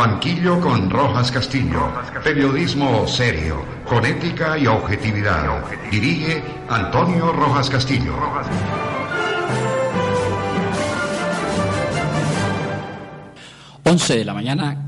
banquillo con Rojas Castillo. Periodismo serio, con ética y objetividad. Dirige Antonio Rojas Castillo. 11 de la mañana,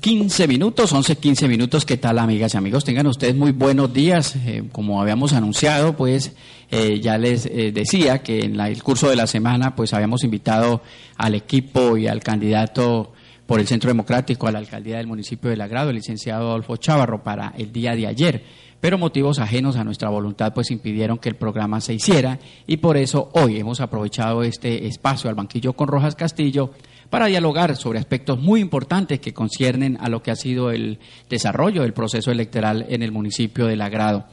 15 minutos, 11, 15 minutos. ¿Qué tal, amigas y amigos? Tengan ustedes muy buenos días. Eh, como habíamos anunciado, pues eh, ya les eh, decía que en el curso de la semana, pues habíamos invitado al equipo y al candidato por el Centro Democrático a la alcaldía del municipio de Lagrado, el licenciado Adolfo Chávarro, para el día de ayer. Pero motivos ajenos a nuestra voluntad pues impidieron que el programa se hiciera y por eso hoy hemos aprovechado este espacio al banquillo con Rojas Castillo para dialogar sobre aspectos muy importantes que conciernen a lo que ha sido el desarrollo del proceso electoral en el municipio de Lagrado.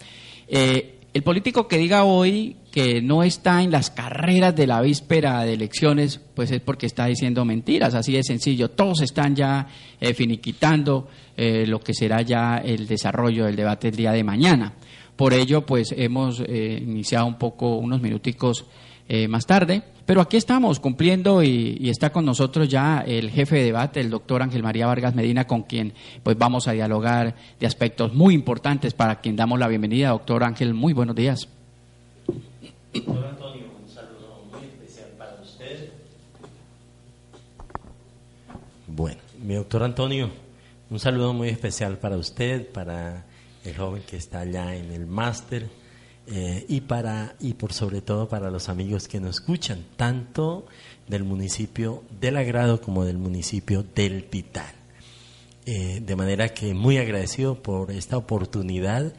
Eh, el político que diga hoy que no está en las carreras de la víspera de elecciones, pues es porque está diciendo mentiras, así de sencillo. Todos están ya eh, finiquitando eh, lo que será ya el desarrollo del debate el día de mañana. Por ello, pues hemos iniciado un poco, unos minuticos más tarde, pero aquí estamos cumpliendo y, está con nosotros ya el jefe de debate, el doctor Ángel María Vargas Medina, con quien pues vamos a dialogar de aspectos muy importantes para quien damos la bienvenida. Doctor Ángel, muy buenos días. Doctor Antonio, un saludo muy especial para usted. Bueno, mi doctor Antonio, un saludo muy especial para usted, para el joven que está allá en el máster eh, y para y por sobre todo para los amigos que nos escuchan tanto del municipio del Agrado como del municipio del Pital eh, de manera que muy agradecido por esta oportunidad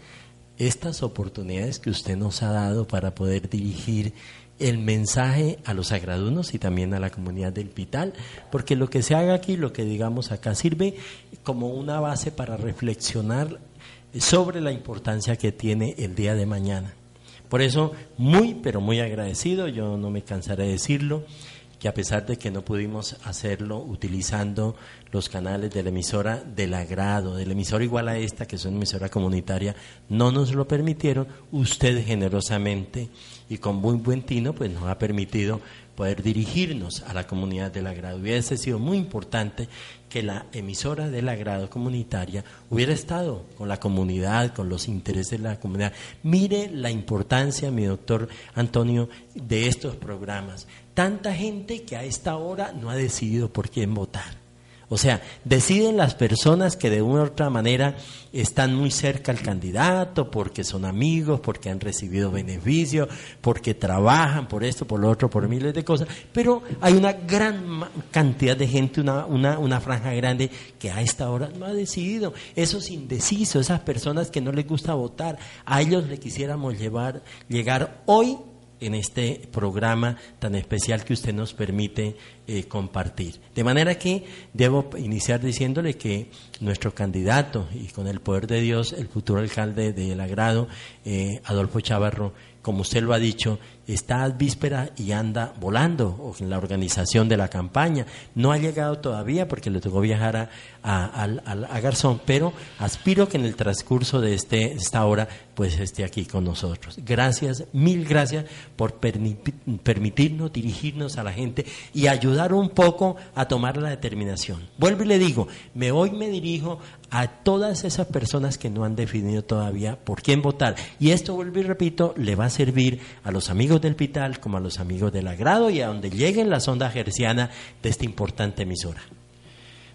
estas oportunidades que usted nos ha dado para poder dirigir el mensaje a los agradunos y también a la comunidad del Pital, porque lo que se haga aquí, lo que digamos acá, sirve como una base para reflexionar sobre la importancia que tiene el día de mañana. Por eso, muy, pero muy agradecido, yo no me cansaré de decirlo, que a pesar de que no pudimos hacerlo utilizando los canales de la emisora del agrado, de la emisora igual a esta, que es una emisora comunitaria, no nos lo permitieron, usted generosamente y con muy buen tino, pues nos ha permitido poder dirigirnos a la comunidad del agrado. Hubiese sido muy importante que la emisora del agrado comunitaria hubiera estado con la comunidad, con los intereses de la comunidad. Mire la importancia, mi doctor Antonio, de estos programas. Tanta gente que a esta hora no ha decidido por quién votar. O sea, deciden las personas que de una u otra manera están muy cerca al candidato, porque son amigos, porque han recibido beneficios, porque trabajan por esto, por lo otro, por miles de cosas. Pero hay una gran cantidad de gente, una, una, una franja grande, que a esta hora no ha decidido. Esos indecisos, esas personas que no les gusta votar, a ellos le quisiéramos llevar, llegar hoy en este programa tan especial que usted nos permite eh, compartir. De manera que debo iniciar diciéndole que nuestro candidato y con el poder de Dios, el futuro alcalde de El Agrado, eh, Adolfo Chavarro, como usted lo ha dicho, está a víspera y anda volando en la organización de la campaña. No ha llegado todavía porque le tocó viajar a, a, Garzón, pero aspiro que en el transcurso de este, esta hora pues esté aquí con nosotros. Gracias, mil gracias por permitirnos dirigirnos a la gente y ayudar un poco a tomar la determinación. Vuelvo y le digo, me hoy me dirijo a todas esas personas que no han definido todavía por quién votar. Y esto, vuelvo y repito, le va a servir a los amigos del Pital como a los amigos del Agrado y a donde lleguen la sonda gerciana de esta importante emisora.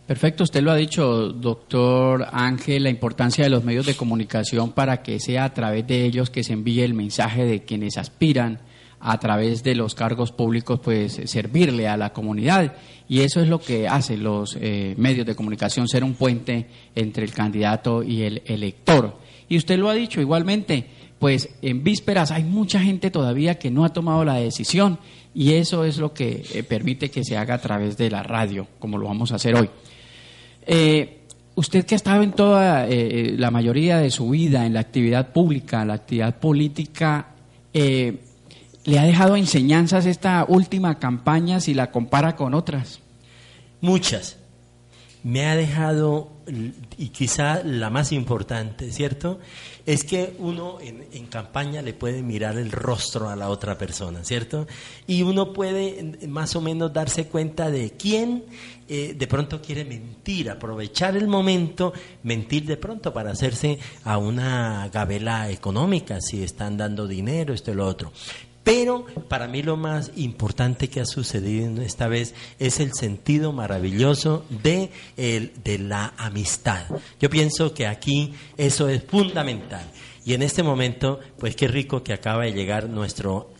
Perfecto, usted lo ha dicho, doctor Ángel, la importancia de los medios de comunicación para que sea a través de ellos que se envíe el mensaje de quienes aspiran a través de los cargos públicos, pues servirle a la comunidad. Y eso es lo que hacen los eh, medios de comunicación, ser un puente entre el candidato y el elector. Y usted lo ha dicho igualmente, pues en vísperas hay mucha gente todavía que no ha tomado la decisión y eso es lo que eh, permite que se haga a través de la radio, como lo vamos a hacer hoy. Eh, usted que ha estado en toda la mayoría de su vida en la actividad pública, la actividad política, ¿le ha dejado enseñanzas esta última campaña si la compara con otras? Muchas, me ha dejado, y quizá la más importante, ¿cierto? Es que uno en, campaña le puede mirar el rostro a la otra persona, ¿cierto? Y uno puede más o menos darse cuenta de quién eh, de pronto quiere mentir, aprovechar el momento, mentir de pronto para hacerse a una gabela económica, si están dando dinero, esto y lo otro. Pero para mí lo más importante que ha sucedido esta vez es el sentido maravilloso de, el, de la amistad. Yo pienso que aquí eso es fundamental. Y en este momento, pues qué rico que acaba de llegar nuestro,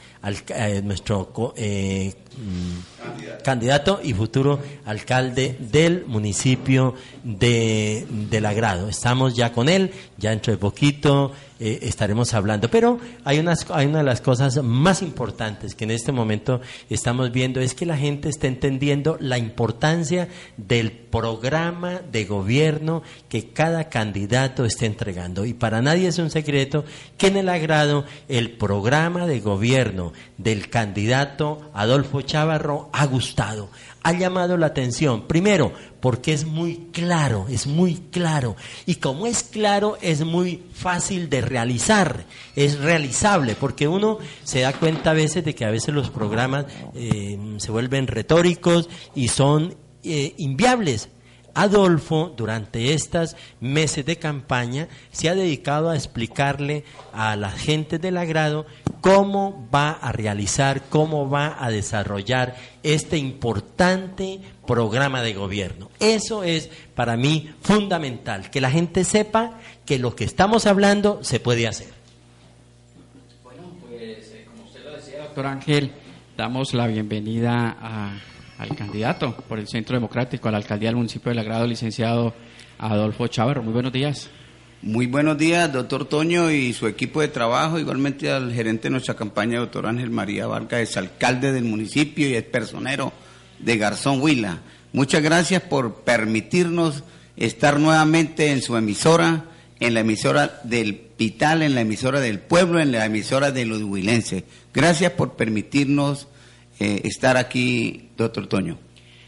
eh, nuestro eh, mm, candidato. y futuro alcalde del municipio de, de Lagrado. Estamos ya con él, ya dentro de poquito eh, estaremos hablando. Pero hay, unas, hay una de las cosas más importantes que en este momento estamos viendo es que la gente está entendiendo la importancia del programa de gobierno que cada candidato está entregando. Y para nadie es un secreto que en el agrado el programa de gobierno del candidato Adolfo Chávarro ha gustado ha llamado la atención. Primero, porque es muy claro, es muy claro. Y como es claro, es muy fácil de realizar, es realizable, porque uno se da cuenta a veces de que a veces los programas eh, se vuelven retóricos y son eh, inviables. Adolfo, durante estos meses de campaña, se ha dedicado a explicarle a la gente del agrado cómo va a realizar, cómo va a desarrollar este importante programa de gobierno. Eso es para mí fundamental, que la gente sepa que lo que estamos hablando se puede hacer. Bueno, pues eh, como usted lo decía, doctor Ángel, damos la bienvenida a al candidato por el Centro Democrático a la alcaldía del municipio de Lagrado, licenciado Adolfo Chávarro. Muy buenos días. Muy buenos días, doctor Toño y su equipo de trabajo, igualmente al gerente de nuestra campaña, doctor Ángel María Vargas, es alcalde del municipio y es personero de Garzón Huila. Muchas gracias por permitirnos estar nuevamente en su emisora, en la emisora del Pital, en la emisora del pueblo, en la emisora de los huilenses. Gracias por permitirnos eh, estar aquí, doctor Toño.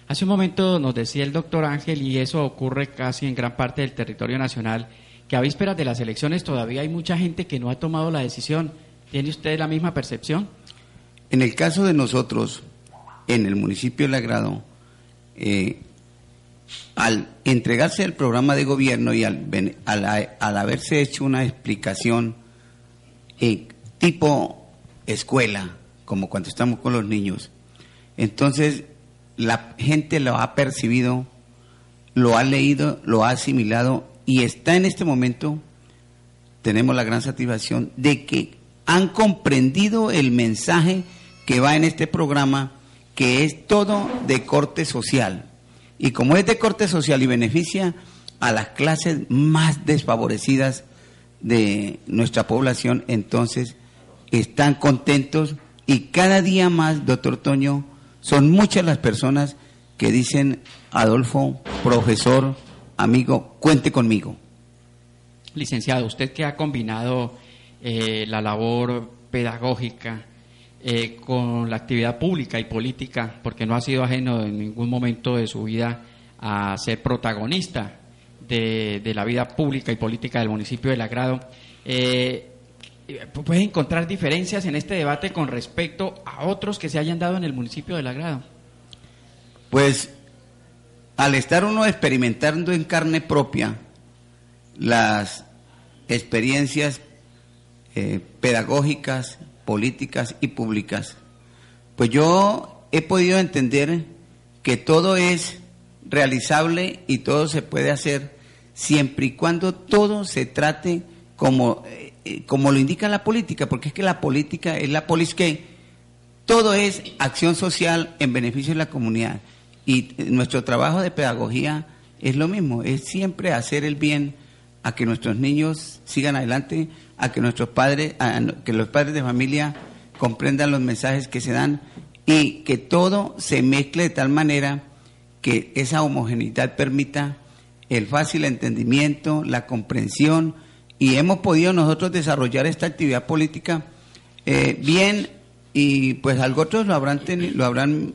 Hace un momento nos decía el doctor Ángel, y eso ocurre casi en gran parte del territorio nacional, que a vísperas de las elecciones todavía hay mucha gente que no ha tomado la decisión. ¿Tiene usted la misma percepción? En el caso de nosotros, en el municipio de Lagrado, eh, al entregarse el programa de gobierno y al, al, haberse hecho una explicación eh, tipo escuela, como cuando estamos con los niños. Entonces, la gente lo ha percibido, lo ha leído, lo ha asimilado y está en este momento, tenemos la gran satisfacción de que han comprendido el mensaje que va en este programa, que es todo de corte social. Y como es de corte social y beneficia a las clases más desfavorecidas de nuestra población, entonces están contentos y cada día más, doctor Toño, son muchas las personas que dicen, Adolfo, profesor, amigo, cuente conmigo. Licenciado, usted que ha combinado eh, la labor pedagógica eh, con la actividad pública y política, porque no ha sido ajeno en ningún momento de su vida a ser protagonista de, la vida pública y política del municipio de Lagrado. Eh, ¿Puedes encontrar diferencias en este debate con respecto a otros que se hayan dado en el municipio de Lagrado? Pues al estar uno experimentando en carne propia las experiencias eh, pedagógicas, políticas y públicas, pues yo he podido entender que todo es realizable y todo se puede hacer siempre y cuando todo se trate como eh, eh, como lo indica la política, porque es que la política es la polis que todo es acción social en beneficio de la comunidad. Y eh, nuestro trabajo de pedagogía es lo mismo, es siempre hacer el bien a que nuestros niños sigan adelante, a que nuestros padres, a que los padres de familia comprendan los mensajes que se dan y que todo se mezcle de tal manera que esa homogeneidad permita el fácil entendimiento, la comprensión, y hemos podido nosotros desarrollar esta actividad política eh, bien y pues algo otros lo habrán, lo habrán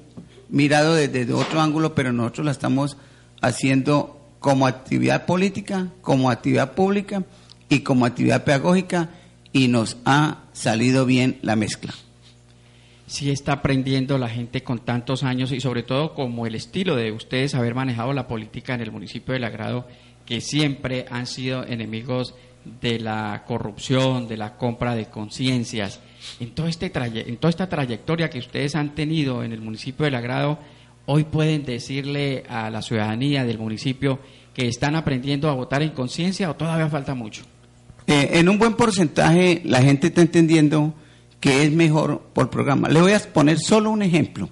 mirado desde otro ángulo, pero nosotros la estamos haciendo como actividad política, como actividad pública y como actividad pedagógica y nos ha salido bien la mezcla. Sí está aprendiendo la gente con tantos años y sobre todo como el estilo de ustedes haber manejado la política en el municipio de Lagrado, que siempre han sido enemigos de la corrupción, de la compra de conciencias. En, este en toda esta trayectoria que ustedes han tenido en el municipio de Lagrado, hoy pueden decirle a la ciudadanía del municipio que están aprendiendo a votar en conciencia o todavía falta mucho. Eh, en un buen porcentaje la gente está entendiendo que es mejor por programa. Le voy a poner solo un ejemplo.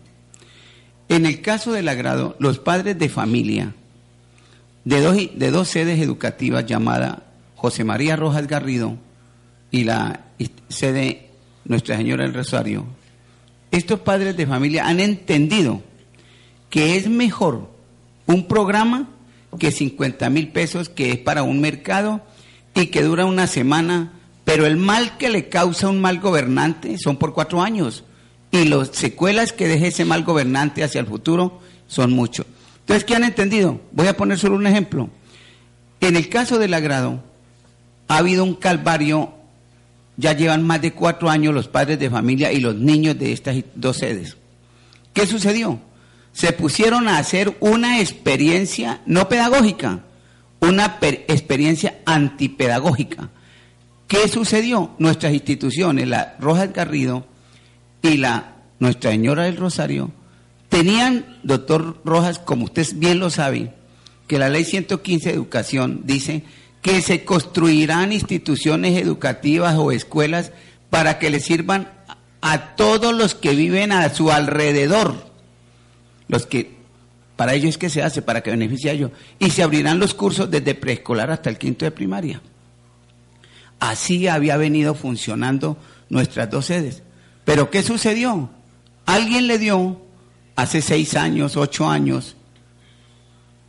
En el caso del agrado, los padres de familia de dos, de dos sedes educativas llamadas José María Rojas Garrido y la sede Nuestra Señora del Rosario, estos padres de familia han entendido que es mejor un programa que 50 mil pesos que es para un mercado y que dura una semana, pero el mal que le causa un mal gobernante son por cuatro años y las secuelas que deje ese mal gobernante hacia el futuro son muchos. Entonces, ¿qué han entendido? Voy a poner solo un ejemplo. En el caso del agrado, ha habido un calvario, ya llevan más de cuatro años los padres de familia y los niños de estas dos sedes. ¿Qué sucedió? Se pusieron a hacer una experiencia no pedagógica, una experiencia antipedagógica. ¿Qué sucedió? Nuestras instituciones, la Rojas Garrido y la Nuestra Señora del Rosario, tenían, doctor Rojas, como usted bien lo sabe, que la ley 115 de educación dice que se construirán instituciones educativas o escuelas para que le sirvan a todos los que viven a su alrededor, los que para ello es que se hace, para que beneficie a ellos. Y se abrirán los cursos desde preescolar hasta el quinto de primaria. Así había venido funcionando nuestras dos sedes. Pero ¿qué sucedió? Alguien le dio, hace seis años, ocho años,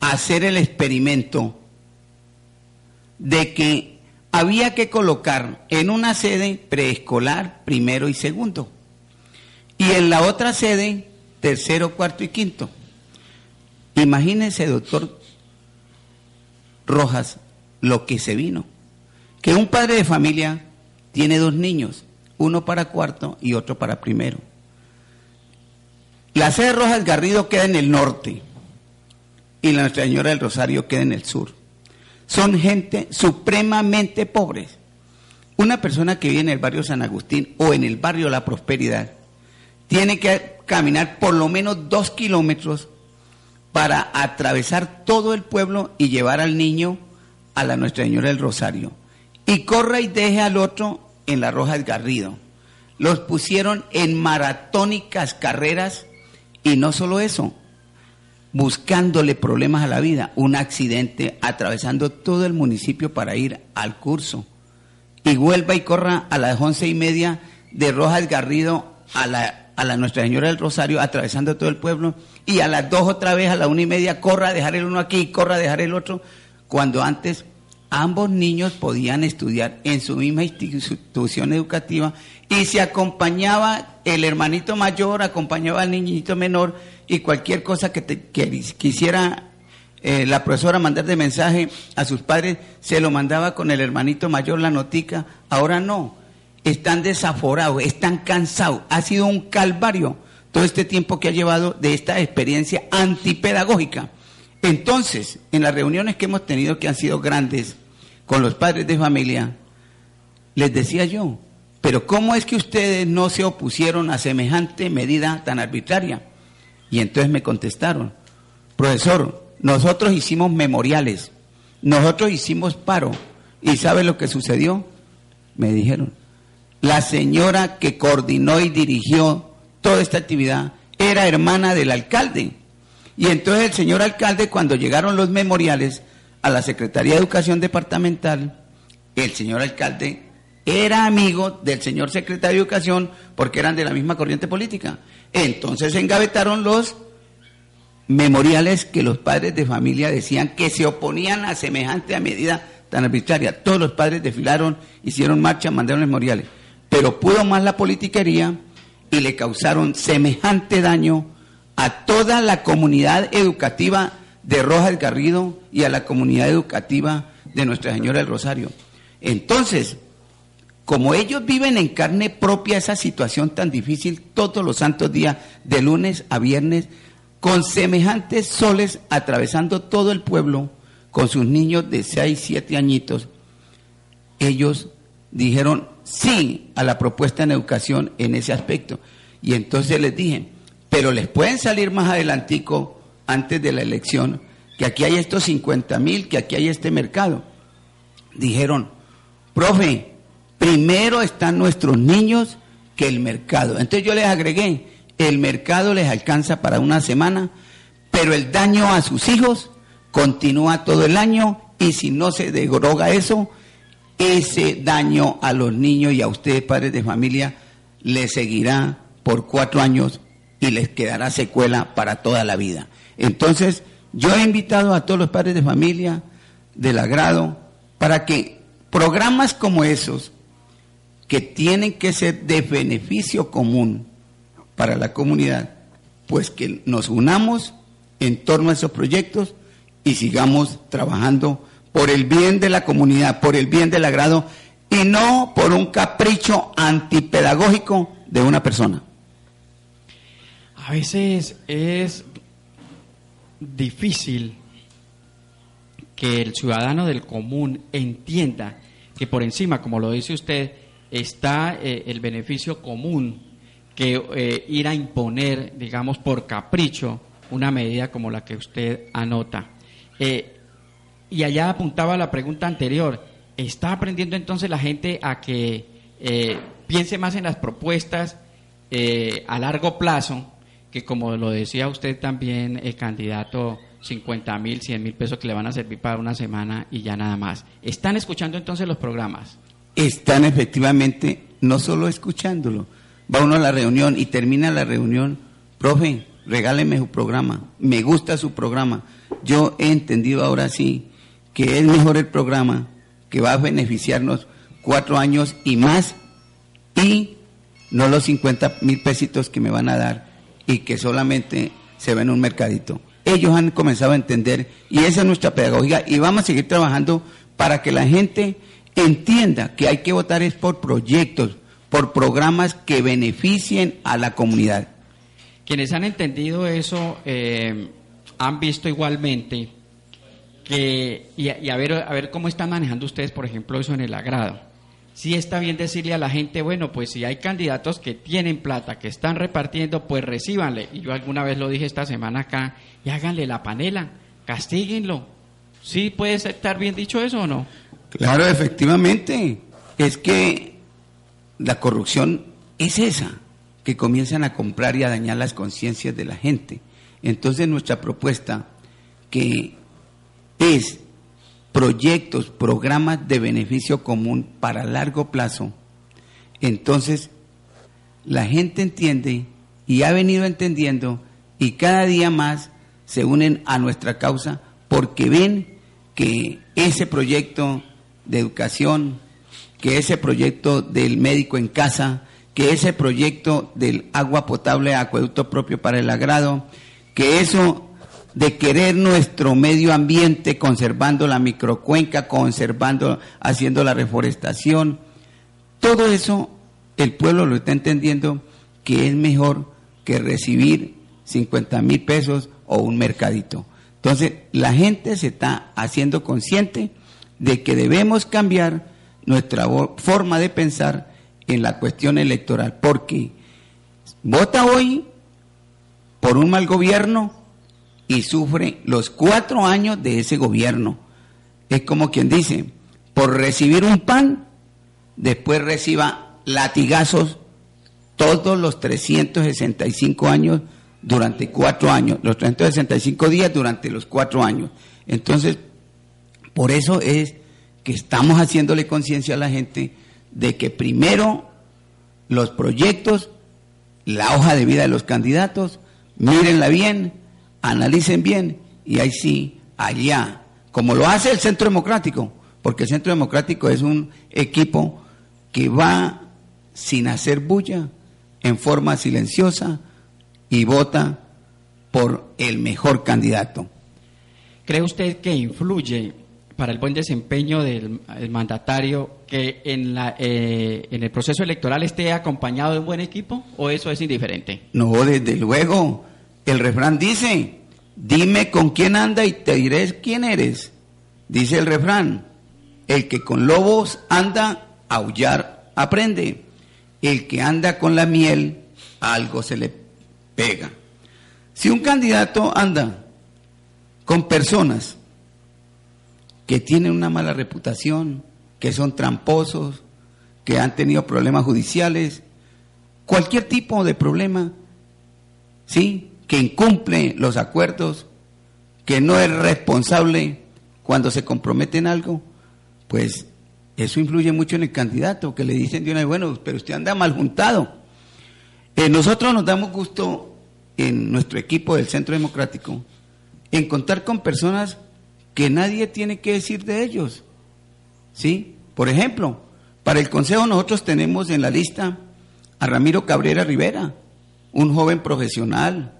hacer el experimento de que había que colocar en una sede preescolar primero y segundo. Y en la otra sede tercero, cuarto y quinto. Imagínese, doctor Rojas, lo que se vino. Que un padre de familia tiene dos niños, uno para cuarto y otro para primero. La sede Rojas Garrido queda en el norte y la Nuestra Señora del Rosario queda en el sur. Son gente supremamente pobres. Una persona que vive en el barrio San Agustín o en el barrio La Prosperidad tiene que caminar por lo menos dos kilómetros para atravesar todo el pueblo y llevar al niño a la Nuestra Señora del Rosario. Y corra y deje al otro en la Roja del Garrido. Los pusieron en maratónicas carreras y no solo eso, buscándole problemas a la vida, un accidente atravesando todo el municipio para ir al curso. Y vuelva y corra a las once y media de Rojas Garrido a la, a la Nuestra Señora del Rosario, atravesando todo el pueblo y a las dos otra vez, a la una y media, corra a dejar el uno aquí, corra a dejar el otro, cuando antes ambos niños podían estudiar en su misma institución educativa y se acompañaba el hermanito mayor, acompañaba al niñito menor y cualquier cosa que, quisiera eh, la profesora mandar de mensaje a sus padres, se lo mandaba con el hermanito mayor la notica, ahora no, están desaforados, están cansados, ha sido un calvario todo este tiempo que ha llevado de esta experiencia antipedagógica. Entonces, en las reuniones que hemos tenido que han sido grandes con los padres de familia, les decía yo, pero ¿cómo es que ustedes no se opusieron a semejante medida tan arbitraria? Y entonces me contestaron, profesor, nosotros hicimos memoriales, nosotros hicimos paro, ¿y sabe lo que sucedió? Me dijeron, la señora que coordinó y dirigió toda esta actividad, era hermana del alcalde. Y entonces el señor alcalde, cuando llegaron los memoriales a la Secretaría de Educación Departamental, el señor alcalde era amigo del señor secretario de Educación porque eran de la misma corriente política. Entonces engavetaron los memoriales que los padres de familia decían que se oponían a semejante medida tan arbitraria. Todos los padres desfilaron, hicieron marcha, mandaron memoriales. Pero pudo más la politiquería y le causaron semejante daño a toda la comunidad educativa de Rojas Garrido y a la comunidad educativa de Nuestra Señora del Rosario. Entonces, como ellos viven en carne propia esa situación tan difícil todos los santos días, de lunes a viernes, con semejantes soles atravesando todo el pueblo, con sus niños de 6, 7 añitos, ellos dijeron sí a la propuesta en educación en ese aspecto. Y entonces les dije, pero les pueden salir más adelantico, antes de la elección, que aquí hay estos 50 mil, que aquí hay este mercado. Dijeron, profe, primero están nuestros niños que el mercado. Entonces yo les agregué, el mercado les alcanza para una semana, pero el daño a sus hijos continúa todo el año y si no se deroga eso, ese daño a los niños y a ustedes padres de familia les seguirá por cuatro años y les quedará secuela para toda la vida. Entonces, yo he invitado a todos los padres de familia del agrado para que programas como esos, que tienen que ser de beneficio común para la comunidad, pues que nos unamos en torno a esos proyectos y sigamos trabajando por el bien de la comunidad, por el bien del agrado y no por un capricho antipedagógico de una persona. A veces es difícil que el ciudadano del común entienda que por encima, como lo dice usted, está eh, el beneficio común que eh, ir a imponer, digamos, por capricho, una medida como la que usted anota. Eh, y allá apuntaba la pregunta anterior, ¿está aprendiendo entonces la gente a que piense más en las propuestas a largo plazo que como lo decía usted también, el candidato 50 mil, 100 mil pesos que le van a servir para una semana y ya nada más. ¿Están escuchando entonces los programas? Están efectivamente, no solo escuchándolo, va uno a la reunión y termina la reunión, profe, regáleme su programa, me gusta su programa. Yo he entendido ahora sí que es mejor el programa, que va a beneficiarnos cuatro años y más, y no los 50 mil pesitos que me van a dar y que solamente se ve en un mercadito. Ellos han comenzado a entender y esa es nuestra pedagogía y vamos a seguir trabajando para que la gente entienda que hay que votar es por proyectos, por programas que beneficien a la comunidad. Quienes han entendido eso eh, han visto igualmente que, y, a, ver, a ver cómo están manejando ustedes, por ejemplo, eso en el agrado sí está bien decirle a la gente, bueno, pues si hay candidatos que tienen plata, que están repartiendo, pues recíbanle. Y yo alguna vez lo dije esta semana acá, y háganle la panela, castíguenlo. ¿Sí puede estar bien dicho eso o no? Claro, efectivamente. Es que la corrupción es esa, que comienzan a comprar y a dañar las conciencias de la gente. Entonces nuestra propuesta, que es proyectos, programas de beneficio común para largo plazo, entonces la gente entiende y ha venido entendiendo y cada día más se unen a nuestra causa porque ven que ese proyecto de educación, que ese proyecto del médico en casa, que ese proyecto del agua potable, acueducto propio para el agrado, que eso de querer nuestro medio ambiente, conservando la microcuenca, conservando, haciendo la reforestación. Todo eso el pueblo lo está entendiendo que es mejor que recibir 50 mil pesos o un mercadito. Entonces, la gente se está haciendo consciente de que debemos cambiar nuestra forma de pensar en la cuestión electoral, porque vota hoy por un mal gobierno y sufre los cuatro años de ese gobierno. Es como quien dice, por recibir un pan, después reciba latigazos todos los 365 años durante cuatro años, los 365 días durante los cuatro años. Entonces, por eso es que estamos haciéndole conciencia a la gente de que primero los proyectos, la hoja de vida de los candidatos, mírenla bien, analicen bien y ahí sí, allá, como lo hace el Centro Democrático, porque el Centro Democrático es un equipo que va sin hacer bulla, en forma silenciosa y vota por el mejor candidato. ¿Cree usted que influye para el buen desempeño del mandatario que eh, en el proceso electoral esté acompañado de un buen equipo o eso es indiferente? No, desde luego. El refrán dice, dime con quién anda y te diré quién eres. Dice el refrán, el que con lobos anda, aullar aprende. El que anda con la miel, algo se le pega. Si un candidato anda con personas que tienen una mala reputación, que son tramposos, que han tenido problemas judiciales, cualquier tipo de problema, ¿sí? Que incumple los acuerdos, que no es responsable cuando se compromete en algo, pues eso influye mucho en el candidato, que le dicen de una vez, bueno, pero usted anda mal juntado. Eh, nosotros nos damos gusto en nuestro equipo del Centro Democrático en contar con personas que nadie tiene que decir de ellos. ¿Sí? Por ejemplo, para el Consejo nosotros tenemos en la lista a Ramiro Cabrera Rivera, un joven profesional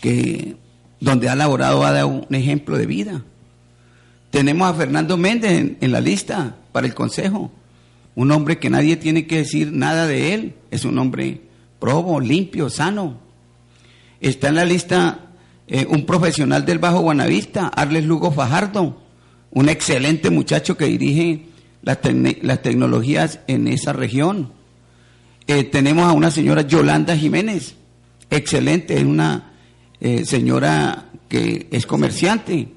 que donde ha laborado ha dado un ejemplo de vida. Tenemos a Fernando Méndez en, en, la lista para el Consejo, un hombre que nadie tiene que decir nada de él, es un hombre probo, limpio, sano. Está en la lista eh, un profesional del Bajo Guanavista, Arles Lugo Fajardo, un excelente muchacho que dirige las, tecnologías en esa región. Eh, tenemos a una señora Yolanda Jiménez, excelente, es una eh, señora que es comerciante.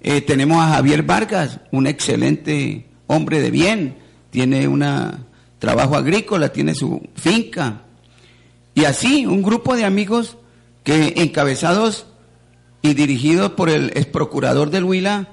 tenemos a Javier Vargas, un excelente hombre de bien, tiene un trabajo agrícola, tiene su finca. Y así, un grupo de amigos que encabezados y dirigidos por el ex procurador del Huila,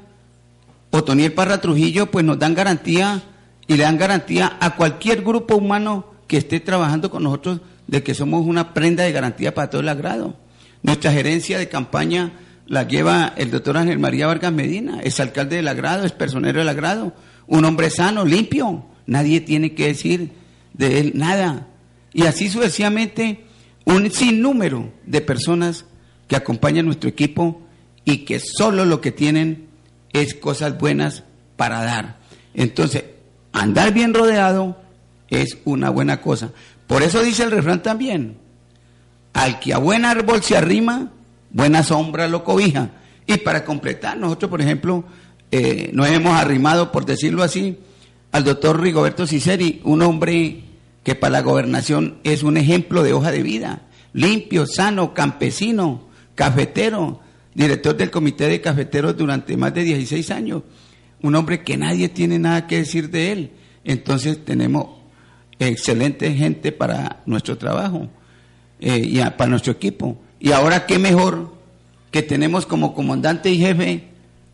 Otoniel Parra Trujillo, pues nos dan garantía y le dan garantía a cualquier grupo humano que esté trabajando con nosotros de que somos una prenda de garantía para todo el agrado. Nuestra gerencia de campaña la lleva el doctor Ángel María Vargas Medina, es alcalde del agrado, es personero del agrado, un hombre sano, limpio, nadie tiene que decir de él nada. Y así sucesivamente un sinnúmero de personas que acompañan nuestro equipo y que solo lo que tienen es cosas buenas para dar. Entonces, andar bien rodeado es una buena cosa. Por eso dice el refrán también, al que a buen árbol se arrima, buena sombra lo cobija. Y para completar, nosotros, por ejemplo, eh, nos hemos arrimado, por decirlo así, al doctor Rigoberto Ciceri, un hombre que para la gobernación es un ejemplo de hoja de vida, limpio, sano, campesino, cafetero, director del comité de cafeteros durante más de 16 años, un hombre que nadie tiene nada que decir de él. Entonces tenemos excelente gente para nuestro trabajo eh, y para nuestro equipo. Y ahora qué mejor que tenemos como comandante y jefe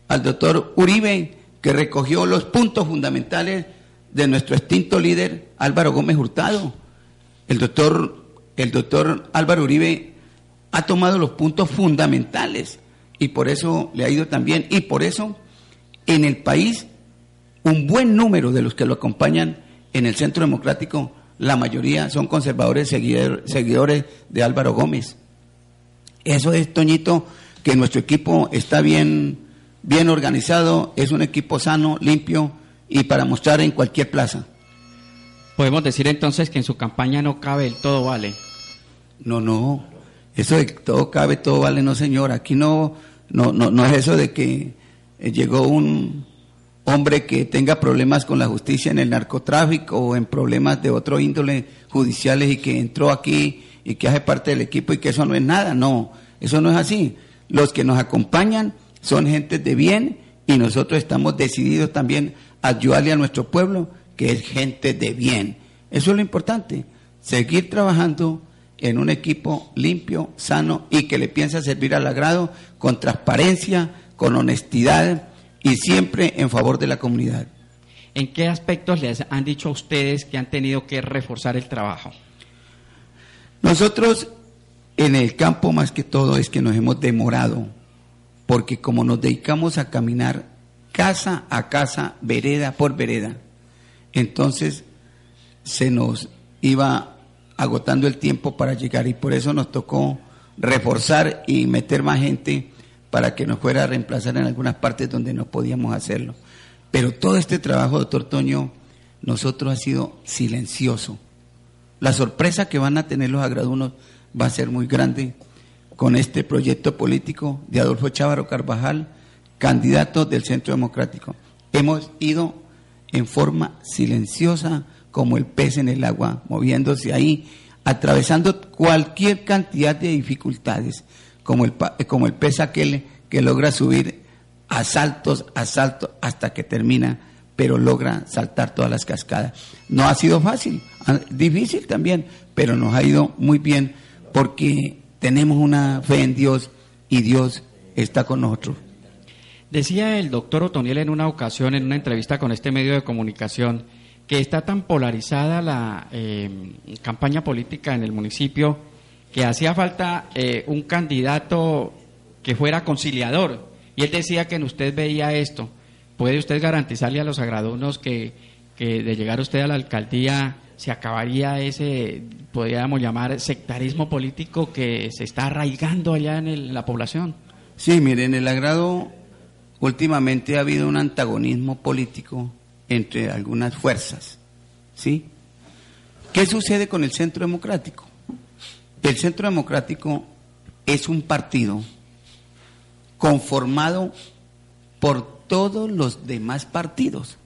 al doctor Uribe, que recogió los puntos fundamentales de nuestro extinto líder Álvaro Gómez Hurtado. El doctor, el doctor Álvaro Uribe ha tomado los puntos fundamentales y por eso le ha ido también. Y por eso en el país un buen número de los que lo acompañan en el Centro Democrático, la mayoría son conservadores seguidores de Álvaro Gómez. Eso es, Toñito, que nuestro equipo está bien, bien organizado, es un equipo sano, limpio, y para mostrar en cualquier plaza. Podemos decir entonces que en su campaña no cabe el todo vale. No, no. Eso de todo cabe, todo vale, no señor. Aquí no, no, no, no es eso de que eh, llegó un hombre que tenga problemas con la justicia en el narcotráfico o en problemas de otro índole judiciales y que entró aquí y que hace parte del equipo y que eso no es nada. No, eso no es así. Los que nos acompañan son gente de bien y nosotros estamos decididos también ayudarle a nuestro pueblo, que es gente de bien. Eso es lo importante, seguir trabajando en un equipo limpio, sano y que le piensa servir al agrado con transparencia, con honestidad y siempre en favor de la comunidad. ¿En qué aspectos les han dicho a ustedes que han tenido que reforzar el trabajo? Nosotros en el campo más que todo es que nos hemos demorado, porque como nos dedicamos a caminar casa a casa, vereda por vereda. Entonces se nos iba agotando el tiempo para llegar y por eso nos tocó reforzar y meter más gente para que nos fuera a reemplazar en algunas partes donde no podíamos hacerlo. Pero todo este trabajo, doctor Toño, nosotros ha sido silencioso. La sorpresa que van a tener los agradunos va a ser muy grande con este proyecto político de Adolfo Chávaro Carvajal, candidato del Centro Democrático. Hemos ido en forma silenciosa como el pez en el agua, moviéndose ahí, atravesando cualquier cantidad de dificultades, como el, como el pez aquel que logra subir a saltos, a saltos, hasta que termina, pero logra saltar todas las cascadas. No ha sido fácil, difícil también, pero nos ha ido muy bien porque tenemos una fe en Dios y Dios está con nosotros. Decía el doctor Otoniel en una ocasión, en una entrevista con este medio de comunicación, que está tan polarizada la eh, campaña política en el municipio que hacía falta eh, un candidato que fuera conciliador. Y él decía que en usted veía esto. ¿Puede usted garantizarle a los agradunos que, que de llegar usted a la alcaldía se acabaría ese, podríamos llamar, sectarismo político que se está arraigando allá en, la población? Sí, mire, en el agrado últimamente ha habido un antagonismo político entre algunas fuerzas. ¿Sí? ¿Qué sucede con el Centro Democrático? El Centro Democrático es un partido conformado por todos los demás partidos.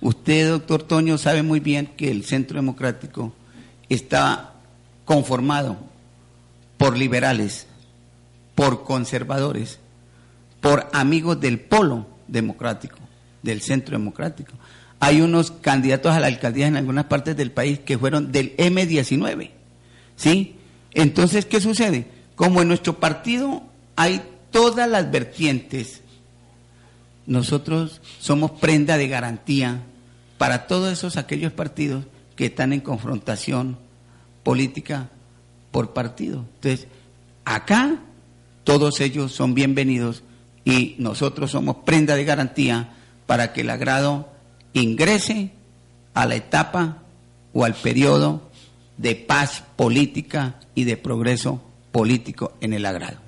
Usted, doctor Toño, sabe muy bien que el Centro Democrático está conformado por liberales, por conservadores, por amigos del polo democrático, del Centro Democrático hay unos candidatos a la alcaldía en algunas partes del país que fueron del M19. ¿Sí? Entonces, ¿qué sucede? Como en nuestro partido hay todas las vertientes, nosotros somos prenda de garantía para todos esos aquellos partidos que están en confrontación política por partido. Entonces, acá todos ellos son bienvenidos y nosotros somos prenda de garantía para que el agrado ingrese a la etapa o al periodo de paz política y de progreso político en el agrado.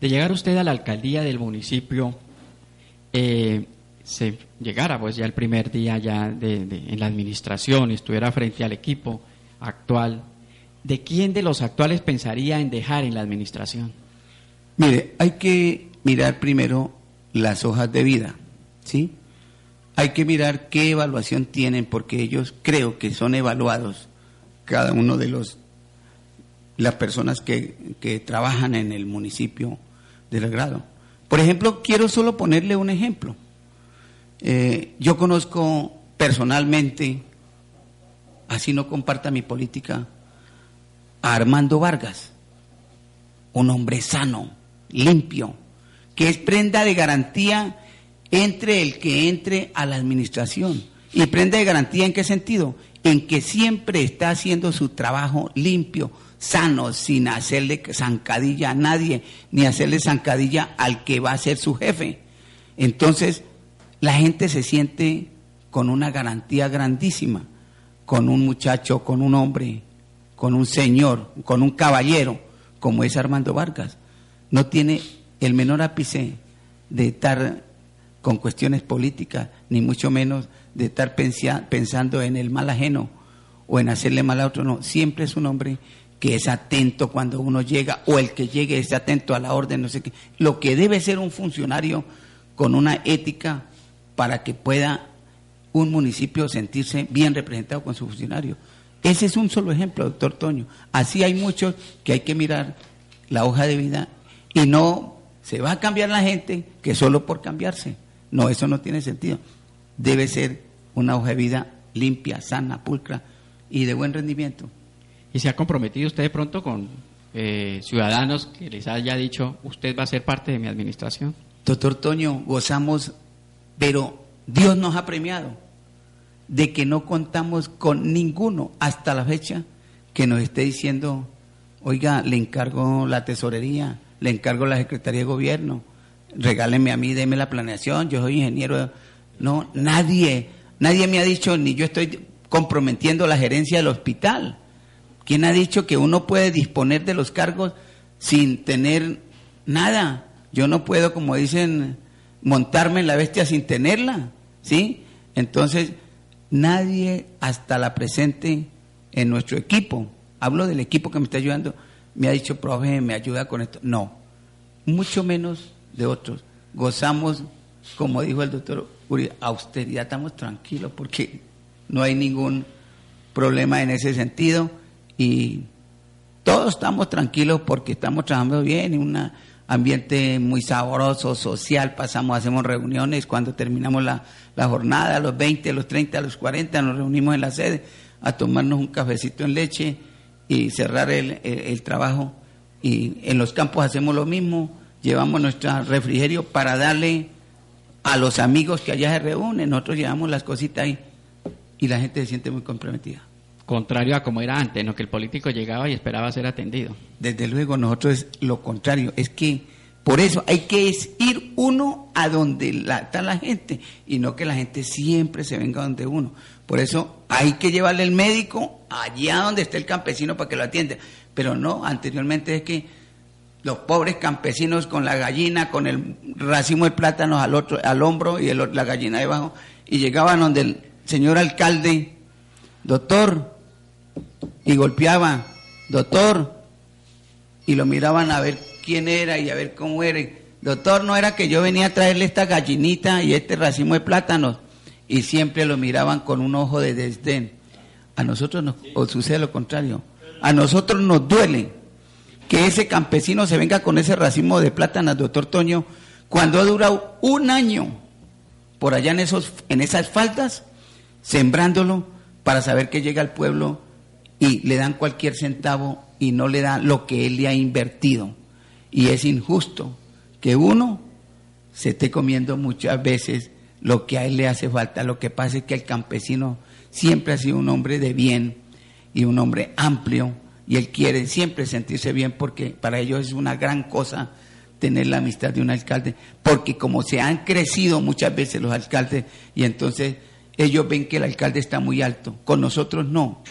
De llegar usted a la alcaldía del municipio, eh, se llegara pues ya el primer día ya en la administración, estuviera frente al equipo actual, ¿de quién de los actuales pensaría en dejar en la administración? Mire, hay que mirar primero las hojas de vida, ¿sí? Hay que mirar qué evaluación tienen porque ellos creo que son evaluados cada uno de los las personas que, que trabajan en el municipio del grado. Por ejemplo, quiero solo ponerle un ejemplo. Eh, yo conozco personalmente, así no comparta mi política, a Armando Vargas, un hombre sano, limpio, que es prenda de garantía entre el que entre a la administración. ¿Y prenda de garantía en qué sentido? En que siempre está haciendo su trabajo limpio, sano, sin hacerle zancadilla a nadie, ni hacerle zancadilla al que va a ser su jefe. Entonces, la gente se siente con una garantía grandísima, con un muchacho, con un hombre, con un señor, con un caballero, como es Armando Vargas. No tiene el menor ápice de estar con cuestiones políticas, ni mucho menos de estar pensando en el mal ajeno o en hacerle mal a otro, no, siempre es un hombre que es atento cuando uno llega, o el que llegue es atento a la orden, no sé qué, lo que debe ser un funcionario con una ética para que pueda un municipio sentirse bien representado con su funcionario. Ese es un solo ejemplo, doctor Toño. Así hay muchos que hay que mirar la hoja de vida y no se va a cambiar la gente que solo por cambiarse. No, eso no tiene sentido. Debe ser una hoja de vida limpia, sana, pulcra y de buen rendimiento. ¿Y se ha comprometido usted de pronto con eh, ciudadanos que les haya dicho, usted va a ser parte de mi administración? Doctor Toño, gozamos, pero Dios nos ha premiado de que no contamos con ninguno hasta la fecha que nos esté diciendo, oiga, le encargo la tesorería, le encargo la Secretaría de Gobierno, regálenme a mí, déme la planeación, yo soy ingeniero. No, nadie, nadie me ha dicho, ni yo estoy comprometiendo la gerencia del hospital. ¿Quién ha dicho que uno puede disponer de los cargos sin tener nada? Yo no puedo, como dicen, montarme en la bestia sin tenerla, ¿sí? Entonces, nadie hasta la presente en nuestro equipo, hablo del equipo que me está ayudando, me ha dicho, profe, me ayuda con esto. No, mucho menos de otros. Gozamos, como dijo el doctor Uri, austeridad, estamos tranquilos porque no hay ningún problema en ese sentido y todos estamos tranquilos porque estamos trabajando bien en un ambiente muy sabroso, social, pasamos, hacemos reuniones cuando terminamos la, la jornada, a los 20, a los 30, a los 40, nos reunimos en la sede a tomarnos un cafecito en leche y cerrar el, el, trabajo. Y en los campos hacemos lo mismo, llevamos nuestro refrigerio para darle a los amigos que allá se reúnen, nosotros llevamos las cositas ahí y la gente se siente muy comprometida. Contrario a como era antes, ¿no? Que el político llegaba y esperaba ser atendido. Desde luego, nosotros es lo contrario, es que por eso hay que ir uno a donde está la gente y no que la gente siempre se venga donde uno. Por eso hay que llevarle el médico allá donde esté el campesino para que lo atienda. Pero no, anteriormente es que los pobres campesinos con la gallina, con el racimo de plátanos al otro, al hombro y la gallina debajo, y llegaban donde el señor alcalde, doctor, y golpeaban, doctor, y lo miraban a ver quién era y a ver cómo era. Doctor, no era que yo venía a traerle esta gallinita y este racimo de plátanos y siempre lo miraban con un ojo de desdén. A nosotros nos sucede lo contrario. A nosotros nos duele que ese campesino se venga con ese racimo de plátanos, doctor Toño, cuando ha durado un año por allá en, esos, en esas faldas, sembrándolo para saber que llega al pueblo y le dan cualquier centavo y no le dan lo que él le ha invertido. Y es injusto que uno se esté comiendo muchas veces lo que a él le hace falta. Lo que pasa es que el campesino siempre ha sido un hombre de bien y un hombre amplio y él quiere siempre sentirse bien porque para ellos es una gran cosa tener la amistad de un alcalde, porque como se han crecido muchas veces los alcaldes y entonces ellos ven que el alcalde está muy alto, con nosotros no.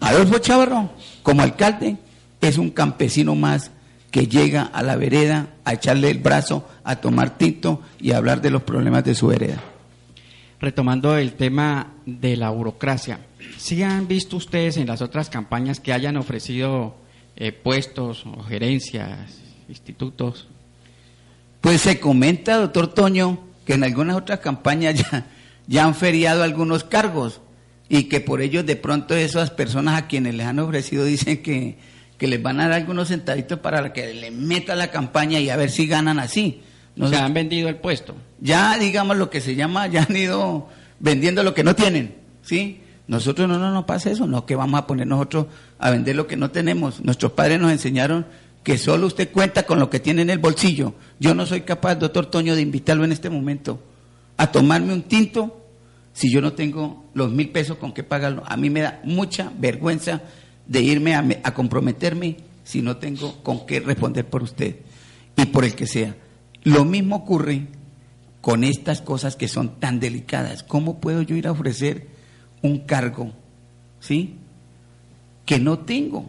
Adolfo Chavarro, como alcalde, es un campesino más que llega a la vereda a echarle el brazo, a tomar tinto y a hablar de los problemas de su vereda. Retomando el tema de la burocracia, ¿sí han visto ustedes en las otras campañas que hayan ofrecido eh, puestos o gerencias, institutos? Pues se comenta, doctor Toño, que en algunas otras campañas ya, han feriado algunos cargos y que por ello de pronto esas personas a quienes les han ofrecido dicen que que les van a dar algunos centavitos para que le meta la campaña y a ver si ganan así. No se han vendido el puesto. Ya, digamos, lo que se llama, ya han ido vendiendo lo que no tienen, ¿sí? Nosotros no, no nos pasa eso, no que vamos a poner nosotros a vender lo que no tenemos. Nuestros padres nos enseñaron que solo usted cuenta con lo que tiene en el bolsillo. Yo no soy capaz, doctor Toño, de invitarlo en este momento a tomarme un tinto si yo no tengo los mil pesos con que pagarlo. A mí me da mucha vergüenza de irme a, comprometerme si no tengo con qué responder por usted y por el que sea. Lo mismo ocurre con estas cosas que son tan delicadas. ¿Cómo puedo yo ir a ofrecer un cargo, sí, que no tengo?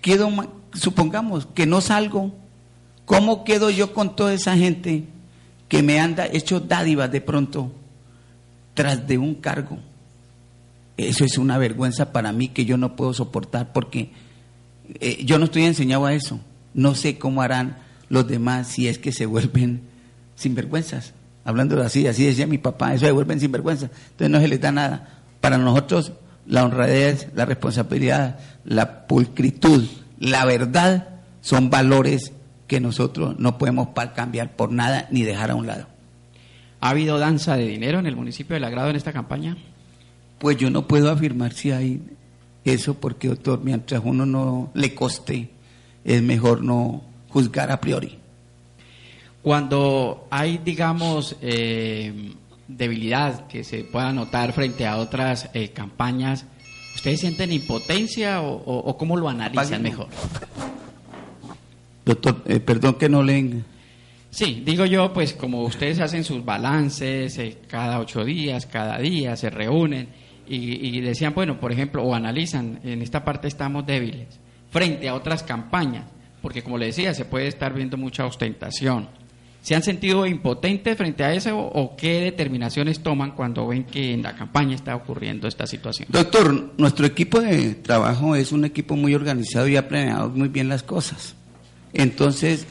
Quedo, supongamos que no salgo. ¿Cómo quedo yo con toda esa gente que me anda hecho dádivas de pronto tras de un cargo? Eso es una vergüenza para mí que yo no puedo soportar porque eh, yo no estoy enseñado a eso. No sé cómo harán los demás si es que se vuelven sinvergüenzas. Hablando así, así decía mi papá, eso se vuelven sinvergüenzas. Entonces no se les da nada. Para nosotros la honradez, la responsabilidad, la pulcritud, la verdad son valores que nosotros no podemos cambiar por nada ni dejar a un lado. ¿Ha habido danza de dinero en el municipio de Lagrado en esta campaña? Pues yo no puedo afirmar si hay eso porque, doctor, mientras uno no le coste, es mejor no juzgar a priori. Cuando hay, digamos, eh, debilidad que se pueda notar frente a otras eh, campañas, ¿ustedes sienten impotencia o, cómo lo analizan mejor? Doctor, eh, perdón que no leen. Sí, digo yo, pues como ustedes hacen sus balances cada ocho días, cada día, se reúnen y, decían, bueno, por ejemplo, o analizan, en esta parte estamos débiles, frente a otras campañas. Porque como le decía, se puede estar viendo mucha ostentación. ¿Se han sentido impotentes frente a eso o qué determinaciones toman cuando ven que en la campaña está ocurriendo esta situación? Doctor, nuestro equipo de trabajo es un equipo muy organizado y ha planeado muy bien las cosas. Entonces,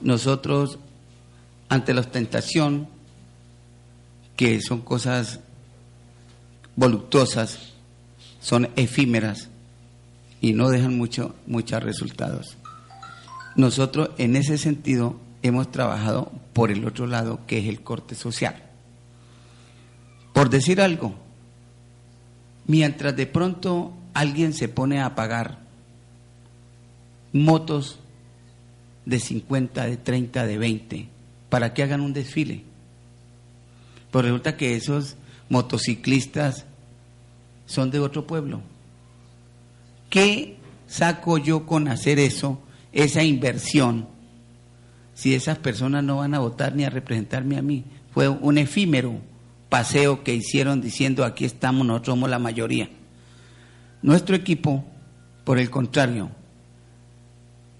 nosotros, ante la ostentación, que son cosas voluptuosas, son efímeras y no dejan mucho, muchos resultados. Nosotros, en ese sentido, hemos trabajado por el otro lado, que es el corte social. Por decir algo, mientras de pronto alguien se pone a pagar motos de 50, de 30, de 20, para que hagan un desfile. Pues resulta que esos motociclistas son de otro pueblo. ¿Qué saco yo con hacer eso, esa inversión, si esas personas no van a votar ni a representarme a mí? Fue un efímero paseo que hicieron diciendo aquí estamos, nosotros somos la mayoría. Nuestro equipo, por el contrario,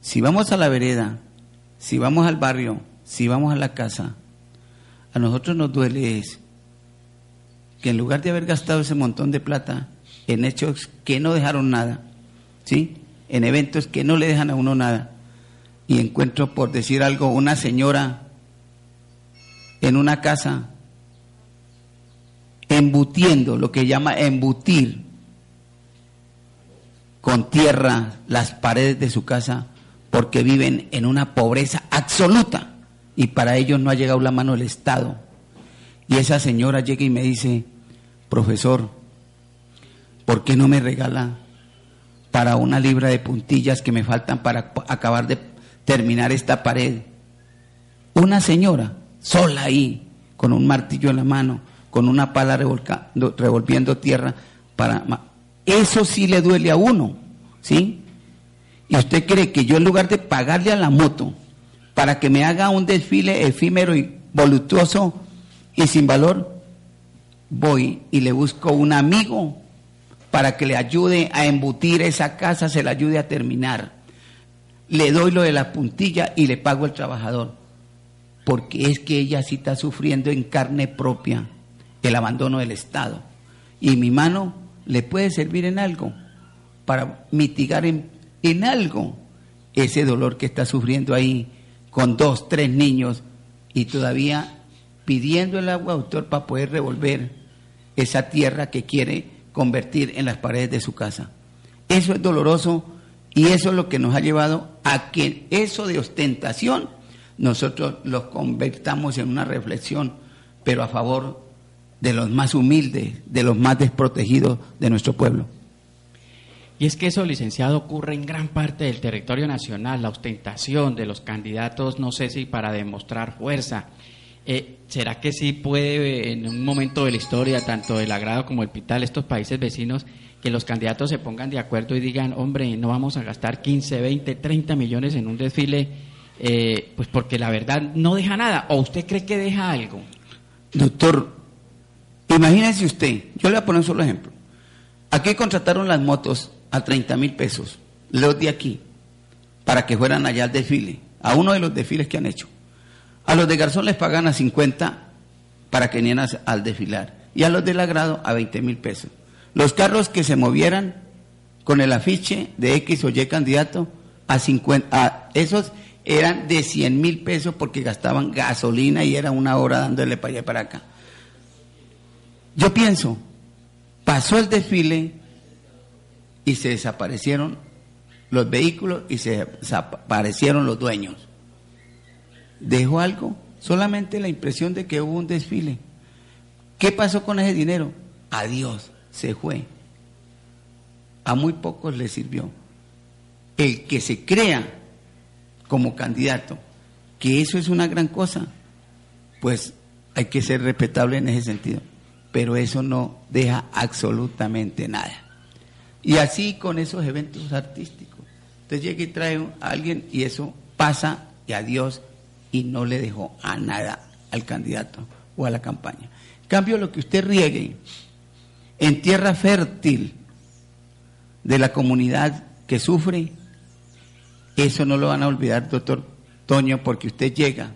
si vamos a la vereda, si vamos al barrio, si vamos a la casa, a nosotros nos duele es que en lugar de haber gastado ese montón de plata en hechos que no dejaron nada, ¿sí? En eventos que no le dejan a uno nada. Y encuentro, por decir algo, una señora en una casa embutiendo, lo que llama embutir con tierra las paredes de su casa porque viven en una pobreza absoluta y para ellos no ha llegado la mano del Estado. Y esa señora llega y me dice, profesor, ¿por qué no me regala para una libra de puntillas que me faltan para acabar de terminar esta pared? Una señora, sola ahí, con un martillo en la mano, con una pala revolviendo tierra, para... Eso sí le duele a uno, ¿sí? ¿Y usted cree que yo en lugar de pagarle a la moto para que me haga un desfile efímero y voluptuoso y sin valor, voy y le busco un amigo para que le ayude a embutir esa casa, se la ayude a terminar. Le doy lo de la puntilla y le pago al trabajador, porque es que ella sí está sufriendo en carne propia el abandono del Estado. Y mi mano le puede servir en algo para mitigar en en algo ese dolor que está sufriendo ahí con dos, tres niños y todavía pidiendo el agua, doctor, para poder revolver esa tierra que quiere convertir en las paredes de su casa. Eso es doloroso y eso es lo que nos ha llevado a que eso de ostentación nosotros lo convertamos en una reflexión, pero a favor de los más humildes, de los más desprotegidos de nuestro pueblo. Y es que eso, licenciado, ocurre en gran parte del territorio nacional, la ostentación de los candidatos, no sé si para demostrar fuerza. Eh, ¿Será que sí puede, en un momento de la historia, tanto del agrado como el Pital, estos países vecinos, que los candidatos se pongan de acuerdo y digan, hombre, no vamos a gastar 15, 20, 30 millones en un desfile, eh, pues porque la verdad no deja nada? ¿O usted cree que deja algo? Doctor, imagínese usted, yo le voy a poner un solo ejemplo. Aquí contrataron las motos a 30 mil pesos, los de aquí, para que fueran allá al desfile, a uno de los desfiles que han hecho. A los de Garzón les pagan a 50 para que vinieran al desfilar y a los del agrado a 20 mil pesos. Los carros que se movieran con el afiche de X o Y candidato a 50, a esos eran de 100 mil pesos porque gastaban gasolina y era una hora dándole para allá para acá. Yo pienso, pasó el desfile, y se desaparecieron los vehículos y se desaparecieron los dueños. ¿Dejó algo? Solamente la impresión de que hubo un desfile. ¿Qué pasó con ese dinero? Adiós, se fue. A muy pocos le sirvió. El que se crea como candidato, que eso es una gran cosa, pues hay que ser respetable en ese sentido. Pero eso no deja absolutamente nada. Y así con esos eventos artísticos. Entonces llega y trae a alguien y eso pasa y adiós y no le dejó a nada al candidato o a la campaña. En cambio, lo que usted riegue en tierra fértil de la comunidad que sufre, Eso no lo van a olvidar, doctor Toño, porque usted llega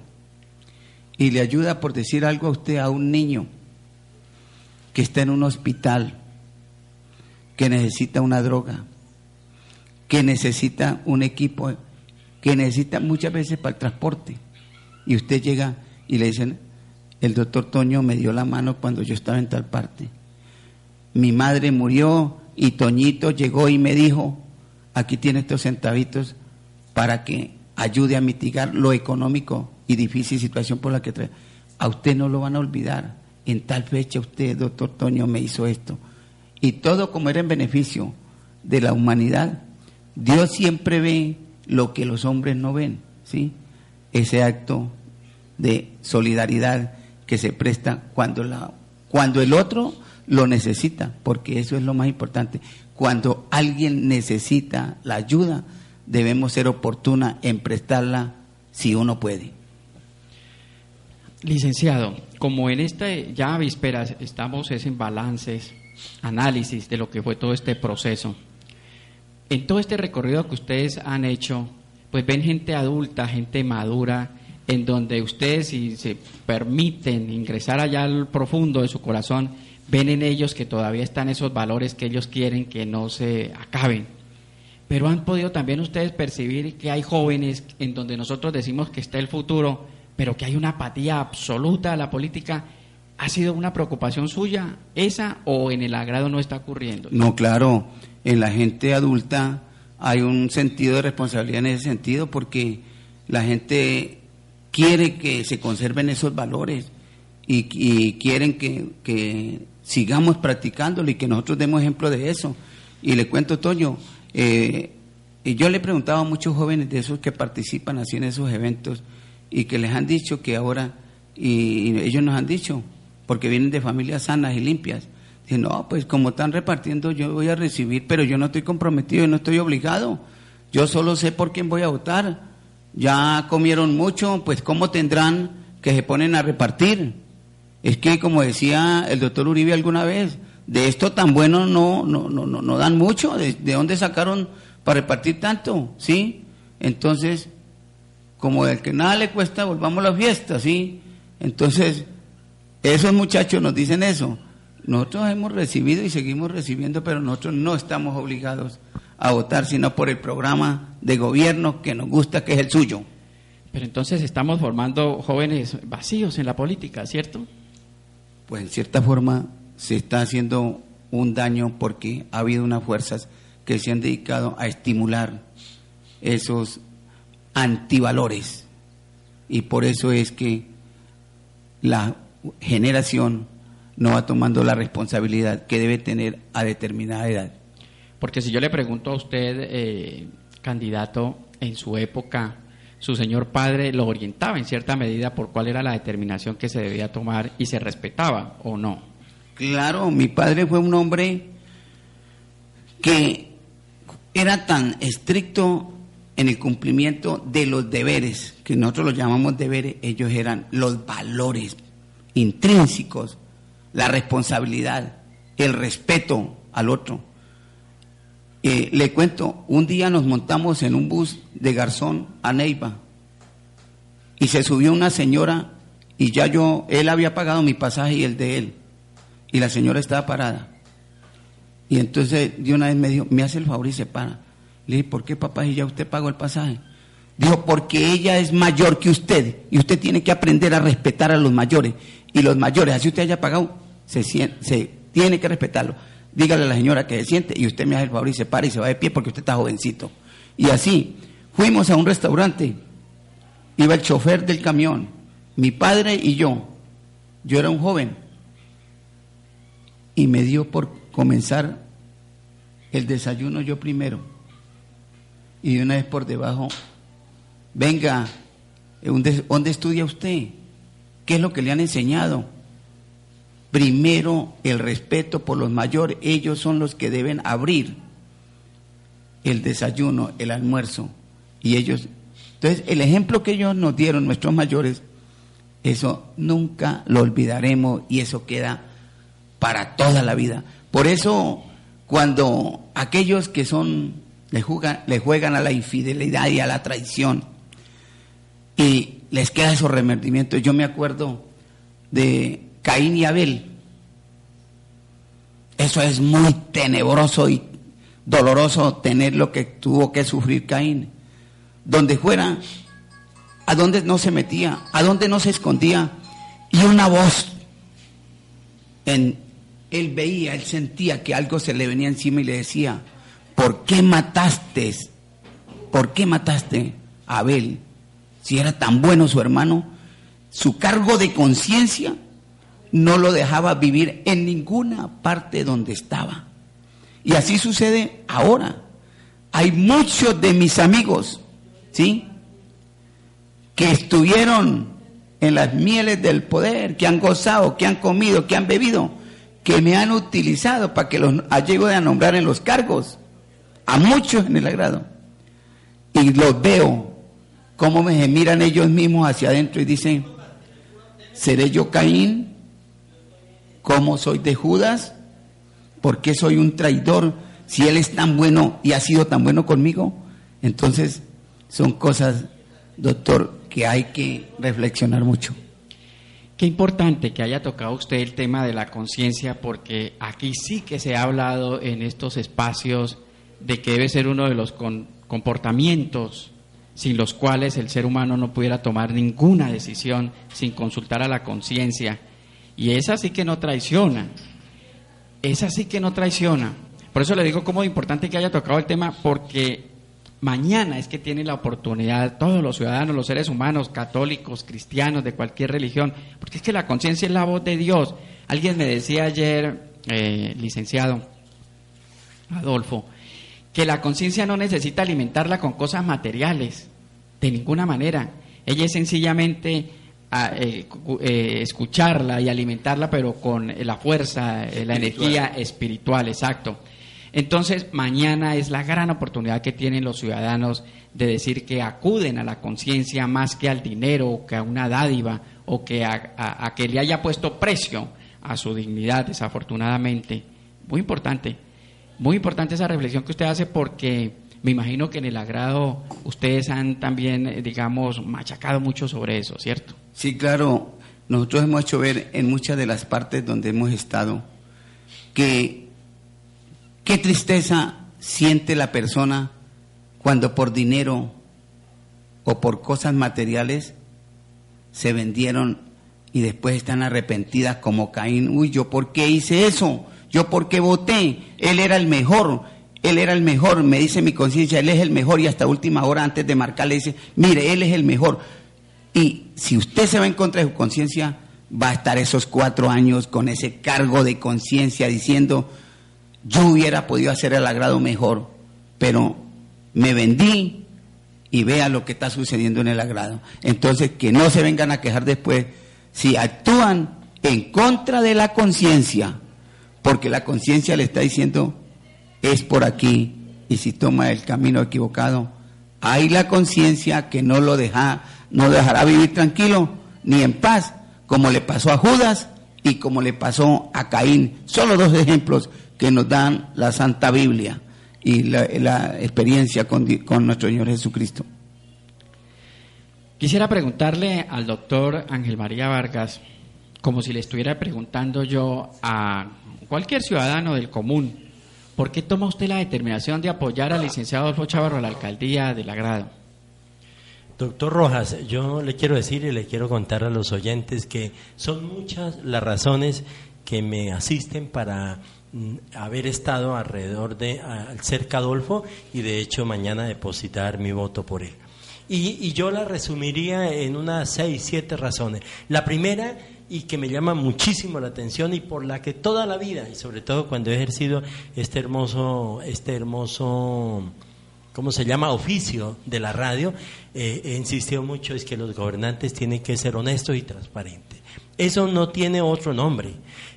y le ayuda por decir algo a usted a un niño que está en un hospital, que necesita una droga, que necesita un equipo, que necesita muchas veces para el transporte. Y usted llega y le dicen, el doctor Toño me dio la mano cuando yo estaba en tal parte. Mi madre murió y Toñito llegó y me dijo, aquí tiene estos centavitos para que ayude a mitigar lo económico y difícil situación por la que trae. A usted no lo van a olvidar. En tal fecha usted, doctor Toño, me hizo esto. Y todo como era en beneficio de la humanidad. Dios siempre ve lo que los hombres no ven, ¿sí? Ese acto de solidaridad que se presta cuando, la, cuando el otro lo necesita, porque eso es lo más importante. Cuando alguien necesita la ayuda, debemos ser oportuna en prestarla si uno puede. Licenciado, como en esta ya vísperas estamos es en balances, análisis de lo que fue todo este proceso. En todo este recorrido que ustedes han hecho, pues ven gente adulta, gente madura, en donde ustedes, si se permiten ingresar allá al profundo de su corazón, ven en ellos que todavía están esos valores que ellos quieren que no se acaben. Pero han podido también ustedes percibir que hay jóvenes en donde nosotros decimos que está el futuro, pero que hay una apatía absoluta a la política. ¿Ha sido una preocupación suya esa o en el agrado no está ocurriendo? No, claro, en la gente adulta hay un sentido de responsabilidad en ese sentido porque la gente quiere que se conserven esos valores y, quieren que, sigamos practicándolo y que nosotros demos ejemplo de eso. Y le cuento, Toño, eh, y yo le he preguntado a muchos jóvenes de esos que participan así en esos eventos y que les han dicho que ahora, y, ellos nos han dicho, porque vienen de familias sanas y limpias, dicen, no, pues como están repartiendo yo voy a recibir, pero yo no estoy comprometido y no estoy obligado, yo solo sé por quién voy a votar ya comieron mucho, pues ¿cómo tendrán que se ponen a repartir? Es que, como decía el doctor Uribe alguna vez, de esto tan bueno no, no, no, no, dan mucho, ¿De, dónde sacaron para repartir tanto? ¿Sí? Entonces, como el que nada le cuesta, volvamos a la fiesta, ¿sí? Entonces, esos muchachos nos dicen eso. Nosotros hemos recibido y seguimos recibiendo, pero nosotros no estamos obligados a votar, sino por el programa de gobierno que nos gusta, que es el suyo. Pero entonces estamos formando jóvenes vacíos en la política, ¿cierto? Pues en cierta forma se está haciendo un daño porque ha habido unas fuerzas que se han dedicado a estimular esos antivalores. Y por eso es que la generación no va tomando la responsabilidad que debe tener a determinada edad. Porque si yo le pregunto a usted, eh, candidato, en su época, su señor padre lo orientaba en cierta medida por cuál era la determinación que se debía tomar y se respetaba o no. Claro, mi padre fue un hombre que era tan estricto en el cumplimiento de los deberes, que nosotros los llamamos deberes, ellos eran los valores intrínsecos, la responsabilidad, el respeto al otro. Eh, le cuento, un día nos montamos en un bus de Garzón a Neiva y se subió una señora y ya yo, él había pagado mi pasaje y el de él y la señora estaba parada. Y entonces de una vez me dijo, me hace el favor y se para. Le dije, ¿por qué papá? Y ya usted pagó el pasaje. Dijo, porque ella es mayor que usted y usted tiene que aprender a respetar a los mayores. Y los mayores, así usted haya pagado, se, se tiene que respetarlo dígale a la señora que se siente y usted me hace el favor y se para y se va de pie porque usted está jovencito. Y así, fuimos a un restaurante, iba el chofer del camión, mi padre y yo, yo era un joven, y me dio por comenzar el desayuno yo primero, y una vez por debajo, venga, ¿dónde estudia usted? ¿Qué es lo que le han enseñado? Primero, el respeto por los mayores. Ellos son los que deben abrir el desayuno, el almuerzo. Y ellos. Entonces, el ejemplo que ellos nos dieron, nuestros mayores, eso nunca lo olvidaremos y eso queda para toda la vida. Por eso, cuando aquellos que son le, le juegan a la infidelidad y a la traición. Y les queda esos remordimientos. Yo me acuerdo de Caín y Abel. Eso es muy tenebroso y doloroso tener lo que tuvo que sufrir Caín. Donde fuera, a donde no se metía, a donde no se escondía. Y una voz en él veía, él sentía que algo se le venía encima y le decía, ¿por qué mataste? ¿Por qué mataste a Abel? Si era tan bueno su hermano, su cargo de conciencia no lo dejaba vivir en ninguna parte donde estaba. Y así sucede ahora. Hay muchos de mis amigos, ¿sí? Que estuvieron en las mieles del poder, que han gozado, que han comido, que han bebido, que me han utilizado para que los llego a nombrar en los cargos, a muchos en el agrado. Y los veo, cómo me miran ellos mismos hacia adentro y dicen, ¿seré yo Caín? ¿Cómo soy de Judas? ¿Por qué soy un traidor si él es tan bueno y ha sido tan bueno conmigo? Entonces, son cosas, doctor, que hay que reflexionar mucho. Qué importante que haya tocado usted el tema de la conciencia, porque aquí sí que se ha hablado en estos espacios de que debe ser uno de los comportamientos sin los cuales el ser humano no pudiera tomar ninguna decisión sin consultar a la conciencia. Y esa sí que no traiciona. Esa sí que no traiciona. Por eso le digo cómo importante que haya tocado el tema, porque Mañana es que tienen la oportunidad todos los ciudadanos, los seres humanos, católicos, cristianos, de cualquier religión, porque es que la conciencia es la voz de Dios. Alguien me decía ayer, eh, licenciado Adolfo, que la conciencia no necesita alimentarla con cosas materiales, de ninguna manera. Ella es sencillamente ah, eh, eh, escucharla y alimentarla, pero con la fuerza, la energía espiritual, exacto. Entonces, mañana es la gran oportunidad que tienen los ciudadanos de decir que acuden a la conciencia más que al dinero o que a una dádiva o que a, que le haya puesto precio a su dignidad, desafortunadamente. Muy importante, muy importante esa reflexión que usted hace porque me imagino que en el agrado ustedes han también, eh, digamos, machacado mucho sobre eso, ¿cierto? Sí, claro. Nosotros hemos hecho ver en muchas de las partes donde hemos estado que Qué tristeza siente la persona cuando por dinero o por cosas materiales se vendieron y después están arrepentidas como Caín. Uy, yo por qué hice eso? Yo por qué voté? Él era el mejor, él era el mejor, me dice mi conciencia, él es el mejor y hasta última hora antes de marcar le dice, mire, él es el mejor. Y si usted se va en contra de su conciencia, va a estar esos cuatro años con ese cargo de conciencia diciendo, yo hubiera podido hacer el agrado mejor, pero me vendí y vea lo que está sucediendo en el agrado. Entonces, que no se vengan a quejar después si actúan en contra de la conciencia, porque la conciencia le está diciendo, es por aquí, y si toma el camino equivocado, hay la conciencia que no lo deja, no dejará vivir tranquilo ni en paz, como le pasó a Judas y como le pasó a Caín. Solo dos ejemplos que nos dan la Santa Biblia y la, experiencia con, con nuestro Señor Jesucristo. Quisiera preguntarle al doctor Ángel María Vargas, como si le estuviera preguntando yo a cualquier ciudadano del común, ¿por qué toma usted la determinación de apoyar al licenciado Adolfo Chavarro a la alcaldía del Agrado? Doctor Rojas, yo le quiero decir y le quiero contar a los oyentes que son muchas las razones que me asisten para Mm, haber estado alrededor de cerca Adolfo y de hecho mañana depositar mi voto por él. Y, yo la resumiría en unas seis, siete razones. La primera, y que me llama muchísimo la atención y por la que toda la vida, y sobre todo cuando he ejercido este hermoso, este hermoso, ¿cómo se llama?, oficio de la radio, eh, he insistido mucho, es que los gobernantes tienen que ser honestos y transparentes. Eso no tiene otro nombre.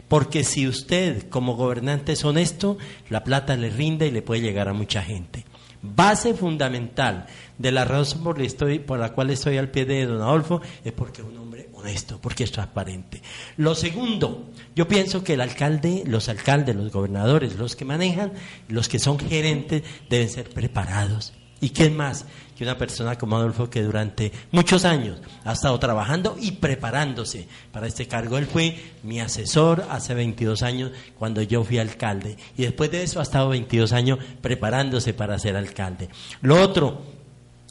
Porque si usted como gobernante es honesto, la plata le rinde y le puede llegar a mucha gente. Base fundamental de la razón por la, cual estoy al pie de don Adolfo es porque es un hombre honesto porque es transparente. Lo segundo, yo pienso que el alcalde, los alcaldes, los gobernadores, los que manejan, los que son gerentes, deben ser preparados. ¿Y quién más? Que una persona como Adolfo que durante muchos años ha estado trabajando y preparándose para este cargo. Él fue mi asesor hace 22 años cuando yo fui alcalde y después de eso ha estado 22 años preparándose para ser alcalde. Lo otro,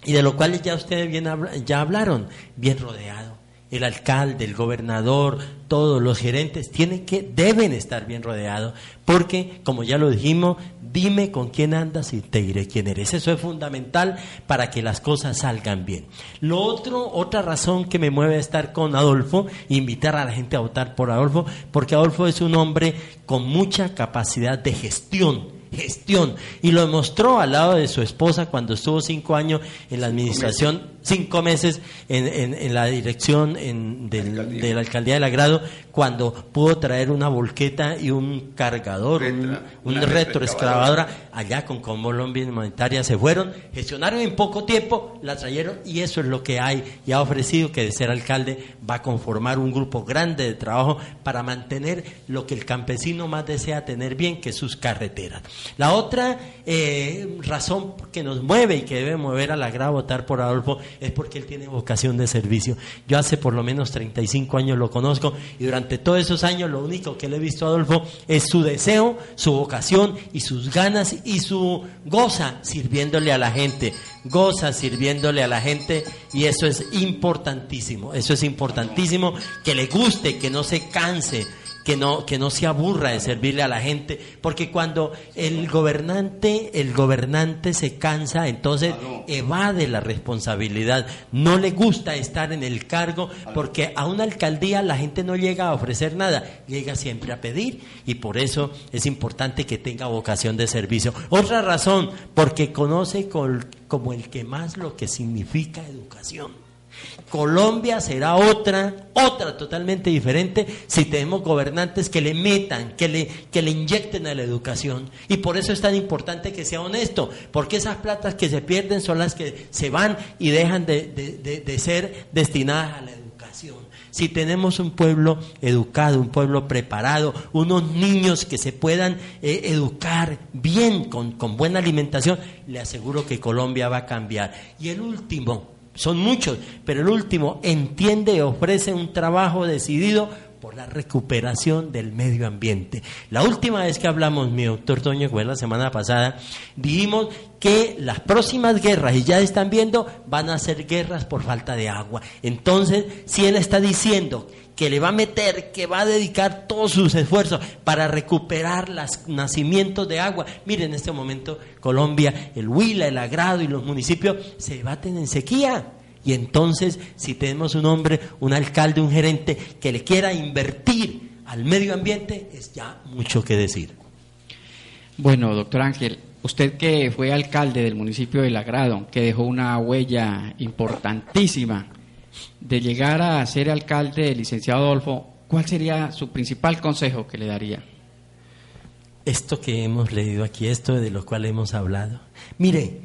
y de lo cual ya ustedes bien ya hablaron, bien rodeado. El alcalde, el gobernador, todos los gerentes tienen que, deben estar bien rodeados, porque, como ya lo dijimos, dime con quién andas y te diré quién eres. Eso es fundamental para que las cosas salgan bien. Lo otro, otra razón que me mueve a estar con Adolfo, invitar a la gente a votar por Adolfo, porque Adolfo es un hombre con mucha capacidad de gestión gestión. Y lo demostró al lado de su esposa cuando estuvo cinco años en la administración, cinco meses en, en, la dirección en, de la alcaldía del agrado, cuando pudo traer una volqueta y un cargador, un, retroexcavadora allá con Colombia Humanitaria. Se fueron, gestionaron en poco tiempo, la trajeron y eso es lo que hay. Y ha ofrecido que de ser alcalde va a conformar un grupo grande de trabajo para mantener lo que el campesino más desea tener bien, que sus carreteras. La otra eh, razón que nos mueve y que debe mover a la grada a votar por Adolfo es porque él tiene vocación de servicio. Yo hace por lo menos 35 años lo conozco y durante todos esos años lo único que le he visto a Adolfo es su deseo, su vocación y sus ganas y su goza sirviéndole a la gente. Goza sirviéndole a la gente y eso es importantísimo. Eso es importantísimo que le guste, que no se canse que no, que no se aburra de servirle a la gente, porque cuando el gobernante, el gobernante se cansa, entonces evade la responsabilidad, no le gusta estar en el cargo, porque a una alcaldía la gente no llega a ofrecer nada, llega siempre a pedir, y por eso es importante que tenga vocación de servicio. Otra razón, porque conoce como el que más lo que significa educación. Colombia será otra, otra totalmente diferente si tenemos gobernantes que le metan, que le, que le inyecten a la educación. Y por eso es tan importante que sea honesto, porque esas platas que se pierden son las que se van y dejan de, ser destinadas a la educación. Si tenemos un pueblo educado, un pueblo preparado, unos niños que se puedan eh, educar bien, con, con buena alimentación, le aseguro que Colombia va a cambiar. Y el último, son muchos, pero el último entiende y ofrece un trabajo decidido por la recuperación del medio ambiente. La última vez que hablamos, mi doctor Toño, fue la semana pasada, dijimos que las próximas guerras, y ya están viendo, van a ser guerras por falta de agua. Entonces, si él está diciendo que le va a meter, que va a dedicar todos sus esfuerzos para recuperar los nacimientos de agua. Miren, en este momento Colombia, el Huila, el Agrado y los municipios se baten en sequía. Y entonces, si tenemos un hombre, un alcalde, un gerente que le quiera invertir al medio ambiente, es ya mucho que decir. Bueno, doctor Ángel, usted que fue alcalde del municipio del Agrado, que dejó una huella importantísima de llegar a ser alcalde, licenciado Adolfo, ¿cuál sería su principal consejo que le daría? Esto que hemos leído aquí, esto de lo cual hemos hablado. Mire,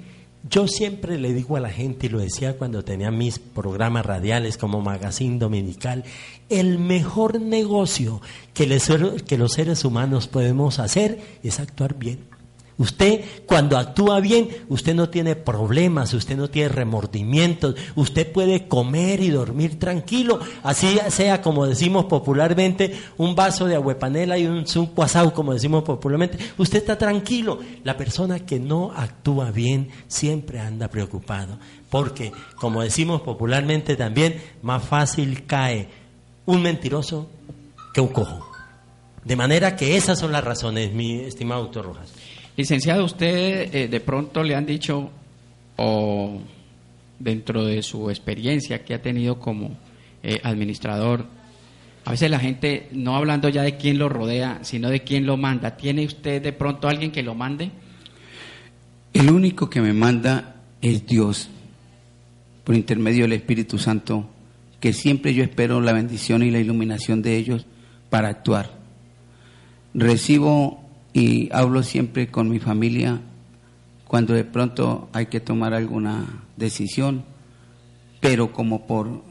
yo siempre le digo a la gente, y lo decía cuando tenía mis programas radiales como Magazine Dominical, el mejor negocio que, que los seres humanos podemos hacer es actuar bien. Usted cuando actúa bien, usted no tiene problemas, usted no tiene remordimientos, usted puede comer y dormir tranquilo, así sea como decimos popularmente, un vaso de aguepanela y un cuasau como decimos popularmente, usted está tranquilo. La persona que no actúa bien siempre anda preocupado, porque como decimos popularmente también, más fácil cae un mentiroso que un cojo. De manera que esas son las razones, mi estimado doctor Rojas. Licenciado, usted eh, de pronto le han dicho, o dentro de su experiencia que ha tenido como eh, administrador, a veces la gente, no hablando ya de quién lo rodea, sino de quién lo manda, ¿tiene usted de pronto alguien que lo mande? El único que me manda es Dios, por intermedio del Espíritu Santo, que siempre yo espero la bendición y la iluminación de ellos para actuar. Recibo y hablo siempre con mi familia cuando de pronto hay que tomar alguna decisión, pero como por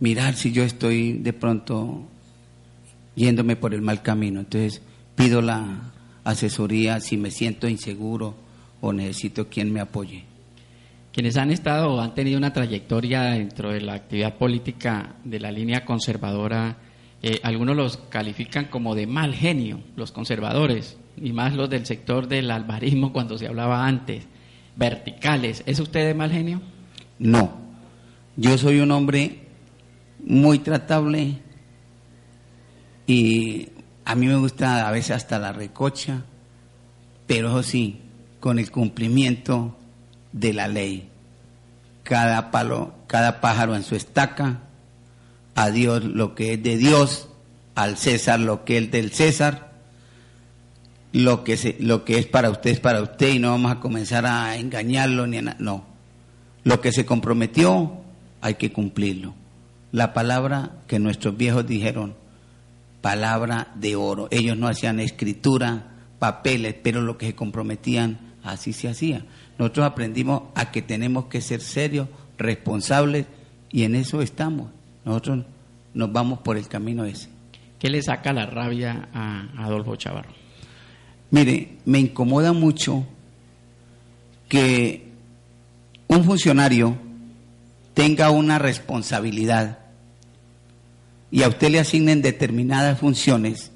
mirar si yo estoy de pronto yéndome por el mal camino. Entonces pido la asesoría si me siento inseguro o necesito quien me apoye. Quienes han estado o han tenido una trayectoria dentro de la actividad política de la línea conservadora, eh, algunos los califican como de mal genio, los conservadores, y más los del sector del albarismo cuando se hablaba antes, verticales. ¿Es usted de mal genio? No, yo soy un hombre muy tratable y a mí me gusta a veces hasta la recocha, pero eso sí, con el cumplimiento de la ley. Cada palo, cada pájaro en su estaca, a Dios lo que es de Dios, al César lo que es del César, lo que, se, lo que es para usted es para usted y no vamos a comenzar a engañarlo ni a no. Lo que se comprometió hay que cumplirlo. La palabra que nuestros viejos dijeron, palabra de oro. Ellos no hacían escritura, papeles, pero lo que se comprometían, así se hacía. Nosotros aprendimos a que tenemos que ser serios, responsables, y en eso estamos. Nosotros nos vamos por el camino ese. ¿Qué le saca la rabia a Adolfo Chavarro? Mire, me incomoda mucho que un funcionario tenga una responsabilidad y a usted le asignen determinadas funciones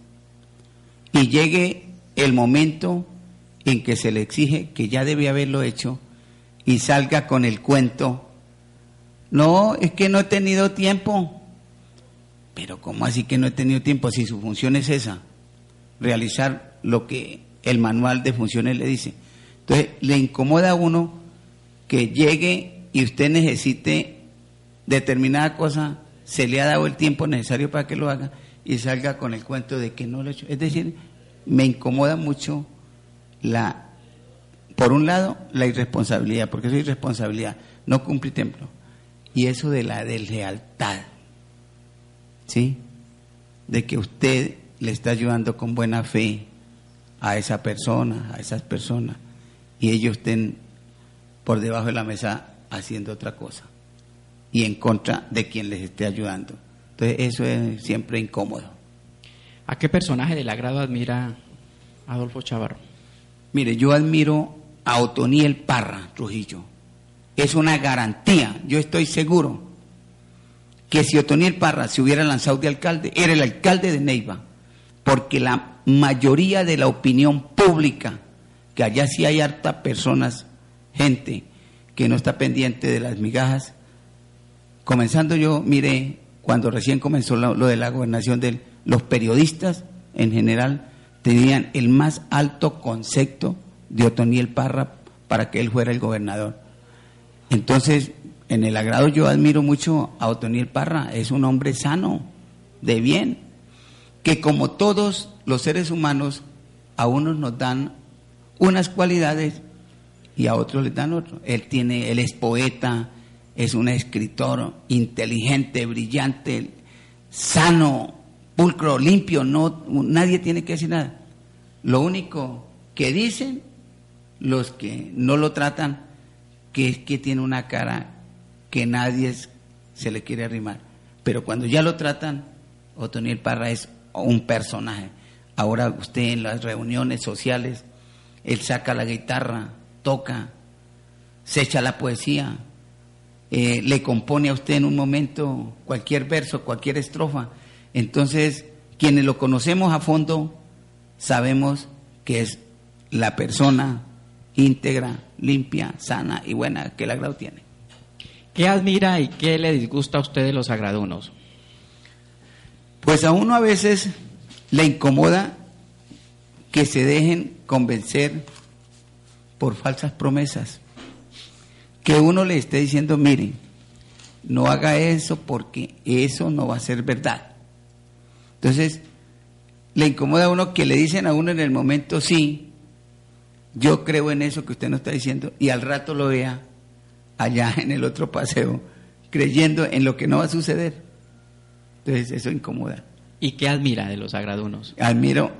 y llegue el momento en que se le exige que ya debe haberlo hecho y salga con el cuento, no, es que no he tenido tiempo. Pero ¿cómo así que no he tenido tiempo si su función es esa? Realizar lo que el manual de funciones le dice. Entonces, le incomoda a uno que llegue y usted necesite determinada cosa se le ha dado el tiempo necesario para que lo haga y salga con el cuento de que no lo ha hecho. Es decir, me incomoda mucho la, por un lado, la irresponsabilidad, porque es irresponsabilidad, no cumple templo. Y eso de la deslealtad, ¿sí? De que usted le está ayudando con buena fe a esa persona, a esas personas, y ellos estén por debajo de la mesa haciendo otra cosa y en contra de quien les esté ayudando. Entonces eso es siempre incómodo. ¿A qué personaje del agrado admira Adolfo Chavarro? Mire, yo admiro a Otoniel Parra Trujillo. Es una garantía, yo estoy seguro que si Otoniel Parra se hubiera lanzado de alcalde, era el alcalde de Neiva, porque la mayoría de la opinión pública, que allá sí hay harta personas, gente que no está pendiente de las migajas, comenzando yo, mire, cuando recién comenzó lo, de la gobernación de los periodistas en general tenían el más alto concepto de Otoniel Parra para que él fuera el gobernador. Entonces, en el agrado yo admiro mucho a Otoniel Parra, es un hombre sano, de bien, que como todos los seres humanos, a unos nos dan unas cualidades y a otros les dan otras. Él tiene, él es poeta, es un escritor inteligente, brillante, sano, pulcro, limpio, no, nadie tiene que decir nada. Lo único que dicen los que no lo tratan, que es que tiene una cara que nadie se le quiere arrimar. Pero cuando ya lo tratan, Otoniel Parra es un personaje. Ahora usted en las reuniones sociales, él saca la guitarra, toca, se echa la poesía, eh, le compone a usted en un momento cualquier verso, cualquier estrofa. Entonces, quienes lo conocemos a fondo, sabemos que es la persona íntegra, limpia, sana y buena que el agrado tiene. ¿Qué admira y qué le disgusta a usted de los agradunos? Pues a uno a veces le incomoda que se dejen convencer por falsas promesas que uno le esté diciendo, miren, no haga eso porque eso no va a ser verdad. Entonces, le incomoda a uno que le dicen a uno en el momento, sí, yo creo en eso que usted no está diciendo, y al rato lo vea allá en el otro paseo, creyendo en lo que no va a suceder. Entonces, eso incomoda. ¿Y qué admira de los agradunos? Admiro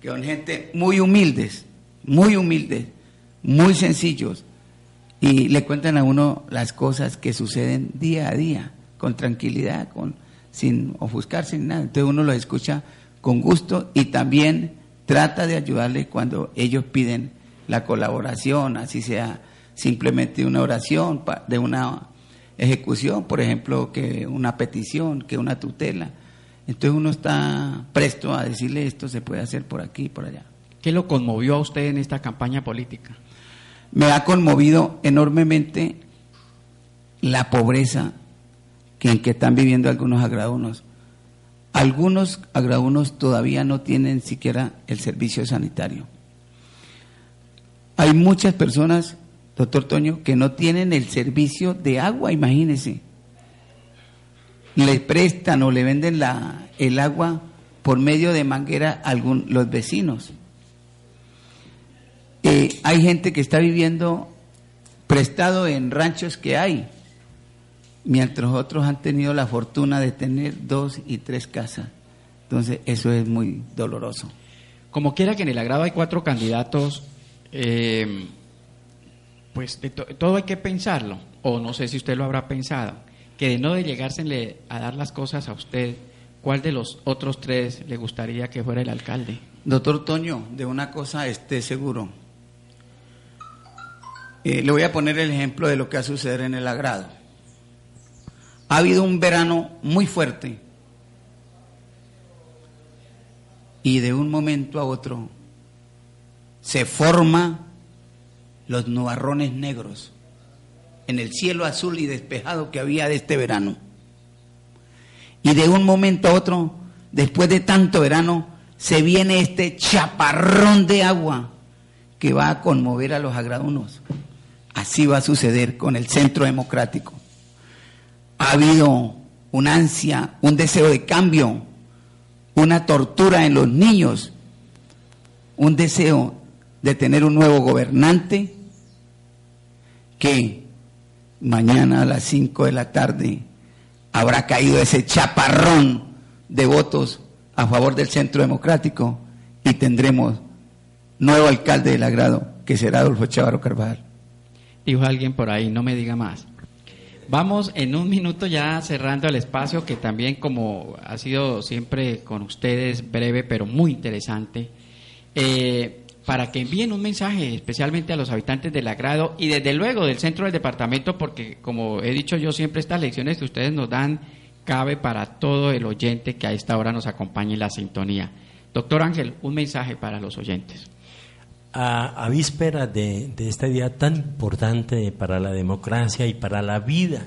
que son gente muy humildes, muy humildes, muy sencillos, y le cuentan a uno las cosas que suceden día a día con tranquilidad, con, sin ofuscarse ni nada. Entonces uno los escucha con gusto y también trata de ayudarles cuando ellos piden la colaboración, así sea simplemente una oración de una ejecución, por ejemplo, que una petición, que una tutela. Entonces uno está presto a decirle esto se puede hacer por aquí y por allá. ¿Qué lo conmovió a usted en esta campaña política? Me ha conmovido enormemente la pobreza que en que están viviendo algunos agraunos. Algunos agraunos todavía no tienen siquiera el servicio sanitario. Hay muchas personas, doctor Toño, que no tienen el servicio de agua, imagínese. Le prestan o le venden la, el agua por medio de manguera a los vecinos. Eh, hay gente que está viviendo prestado en ranchos que hay, mientras otros han tenido la fortuna de tener dos y tres casas. Entonces, eso es muy doloroso. Como quiera que en el agrado hay cuatro candidatos, eh, pues todo hay que pensarlo, o no sé si usted lo habrá pensado, que de no de llegársele a dar las cosas a usted, ¿cuál de los otros tres le gustaría que fuera el alcalde? Doctor Toño, de una cosa esté seguro, eh, le voy a poner el ejemplo de lo que ha sucedido en el agrado. Ha habido un verano muy fuerte y de un momento a otro se forma los nubarrones negros en el cielo azul y despejado que había de este verano. Y de un momento a otro, después de tanto verano, se viene este chaparrón de agua que va a conmover a los agradunos. Así va a suceder con el centro democrático. Ha habido una ansia, un deseo de cambio, una tortura en los niños, un deseo de tener un nuevo gobernante que mañana a las 5 de la tarde habrá caído ese chaparrón de votos a favor del centro democrático y tendremos nuevo alcalde del agrado que será Adolfo Chávaro Carvajal dijo alguien por ahí, no me diga más. Vamos en un minuto ya cerrando el espacio que también como ha sido siempre con ustedes breve pero muy interesante, eh, para que envíen un mensaje especialmente a los habitantes del agrado y desde luego del centro del departamento porque como he dicho yo siempre estas lecciones que ustedes nos dan cabe para todo el oyente que a esta hora nos acompañe en la sintonía. Doctor Ángel, un mensaje para los oyentes a, víspera de, de, este día tan importante para la democracia y para la vida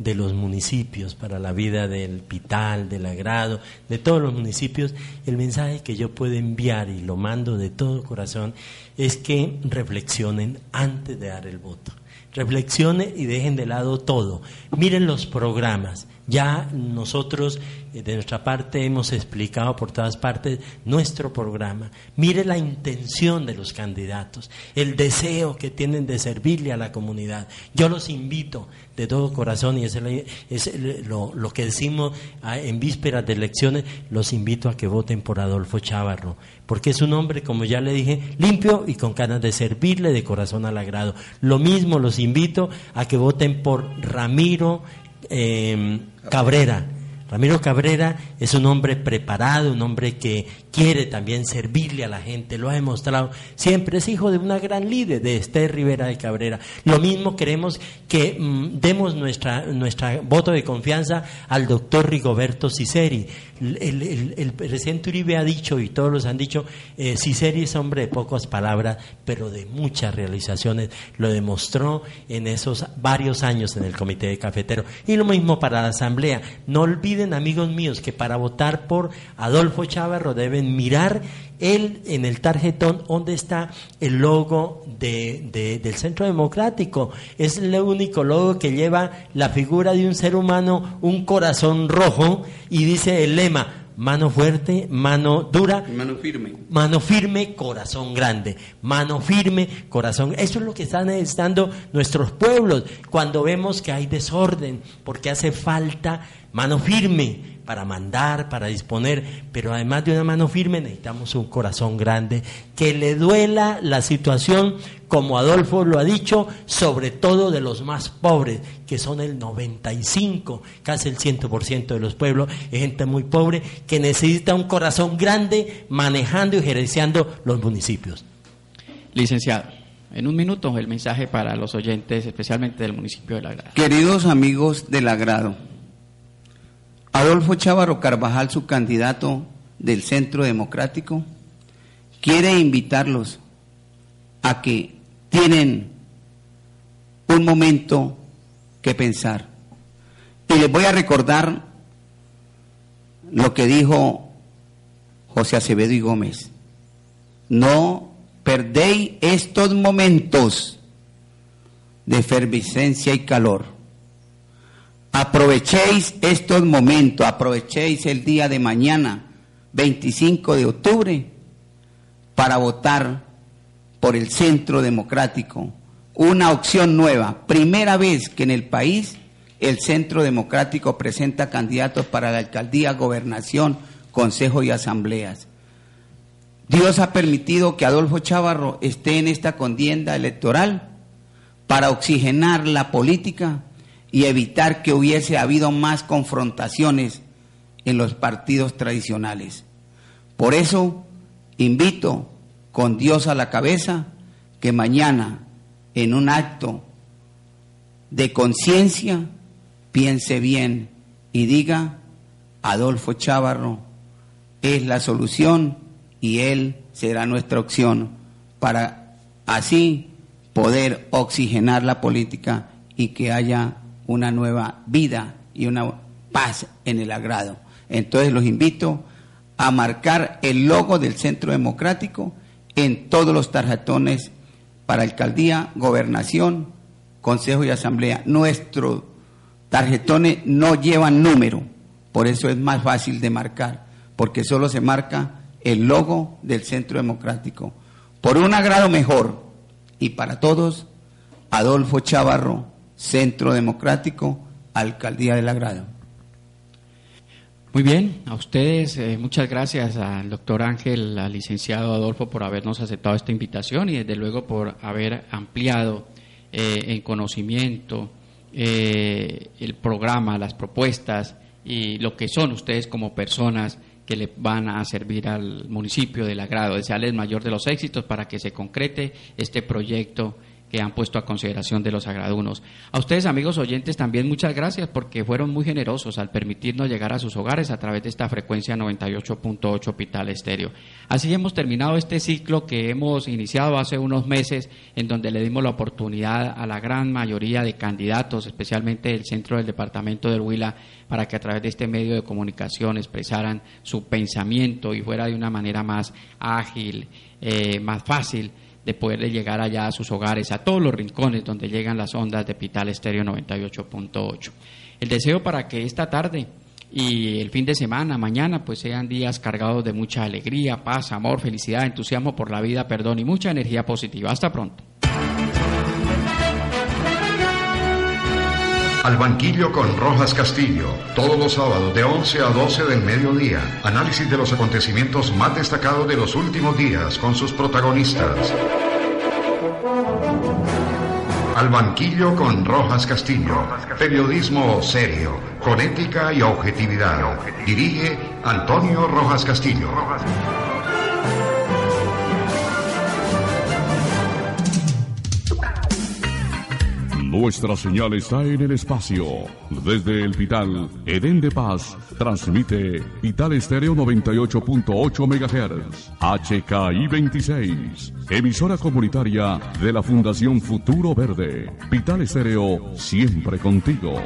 de los municipios, para la vida del Pital, del Agrado, de todos los municipios, el mensaje que yo puedo enviar y lo mando de todo corazón es que reflexionen antes de dar el voto. Reflexionen y dejen de lado todo. Miren los programas, ya nosotros eh, de nuestra parte hemos explicado por todas partes nuestro programa. Mire la intención de los candidatos, el deseo que tienen de servirle a la comunidad. Yo los invito de todo corazón y es, lo, que decimos ah, en vísperas de elecciones, los invito a que voten por Adolfo Chávarro, porque es un hombre, como ya le dije, limpio y con ganas de servirle de corazón al agrado. Lo mismo los invito a que voten por Ramiro eh, Cabrera. Ramiro Cabrera es un hombre preparado, un hombre que quiere también servirle a la gente, lo ha demostrado siempre, es hijo de una gran líder, de Esther Rivera de Cabrera. Lo mismo queremos que mm, demos nuestra, nuestra voto de confianza al doctor Rigoberto Ciceri. El, presidente Uribe ha dicho, y todos los han dicho, eh, Ciceri es hombre de pocas palabras, pero de muchas realizaciones. Lo demostró en esos varios años en el Comité de Cafetero. Y lo mismo para la Asamblea. No olviden, amigos míos, que para votar por Adolfo Chávarro deben mirar él en el tarjetón donde está el logo de, del Centro Democrático. Es el único logo que lleva la figura de un ser humano, un corazón rojo, y dice el lema, mano fuerte, mano dura, mano firme. Mano firme, corazón grande. Mano firme, corazón. Eso es lo que están necesitando nuestros pueblos cuando vemos que hay desorden, porque hace falta mano firme para mandar, para disponer, pero además de una mano firme necesitamos un corazón grande que le duela la situación, como Adolfo lo ha dicho, sobre todo de los más pobres, que son el 95, casi el 100% de los pueblos, es gente muy pobre que necesita un corazón grande manejando y gerenciando los municipios. Licenciado, en un minuto el mensaje para los oyentes, especialmente del municipio de La Grada. Queridos amigos del Agrado, Adolfo Chávaro Carvajal, su candidato del Centro Democrático, quiere invitarlos a que tienen un momento que pensar. Y les voy a recordar lo que dijo José Acevedo y Gómez. No perdéis estos momentos de efervescencia y calor Aprovechéis estos momentos, aprovechéis el día de mañana, 25 de octubre, para votar por el Centro Democrático, una opción nueva. Primera vez que en el país el Centro Democrático presenta candidatos para la alcaldía, gobernación, consejo y asambleas. Dios ha permitido que Adolfo Chávarro esté en esta contienda electoral para oxigenar la política y evitar que hubiese habido más confrontaciones en los partidos tradicionales. Por eso invito con Dios a la cabeza que mañana en un acto de conciencia piense bien y diga, Adolfo Chávarro es la solución y él será nuestra opción para así poder oxigenar la política y que haya una nueva vida y una paz en el agrado. Entonces los invito a marcar el logo del Centro Democrático en todos los tarjetones para alcaldía, gobernación, consejo y asamblea. Nuestros tarjetones no llevan número, por eso es más fácil de marcar, porque solo se marca el logo del Centro Democrático. Por un agrado mejor y para todos, Adolfo Chavarro, Centro Democrático, Alcaldía del Agrado. Muy bien, a ustedes eh, muchas gracias al doctor Ángel, al licenciado Adolfo por habernos aceptado esta invitación y desde luego por haber ampliado eh, en conocimiento eh, el programa, las propuestas y lo que son ustedes como personas que le van a servir al municipio del agrado. Desearles mayor de los éxitos para que se concrete este proyecto que han puesto a consideración de los agradunos. A ustedes, amigos oyentes, también muchas gracias porque fueron muy generosos al permitirnos llegar a sus hogares a través de esta frecuencia 98.8 Pital Estéreo. Así hemos terminado este ciclo que hemos iniciado hace unos meses, en donde le dimos la oportunidad a la gran mayoría de candidatos, especialmente del centro del departamento del Huila, para que a través de este medio de comunicación expresaran su pensamiento y fuera de una manera más ágil, eh, más fácil de poder llegar allá a sus hogares, a todos los rincones donde llegan las ondas de Pital Estéreo 98.8. El deseo para que esta tarde y el fin de semana, mañana, pues sean días cargados de mucha alegría, paz, amor, felicidad, entusiasmo por la vida, perdón y mucha energía positiva. Hasta pronto. Al banquillo con Rojas Castillo, todos los sábados de 11 a 12 del mediodía. Análisis de los acontecimientos más destacados de los últimos días con sus protagonistas. Al banquillo con Rojas Castillo. Periodismo serio, con ética y objetividad. Dirige Antonio Rojas Castillo. Nuestra señal está en el espacio. Desde el Vital, Edén de Paz, transmite Vital Estéreo 98.8 MHz, HKI 26, emisora comunitaria de la Fundación Futuro Verde. Vital Estéreo, siempre contigo.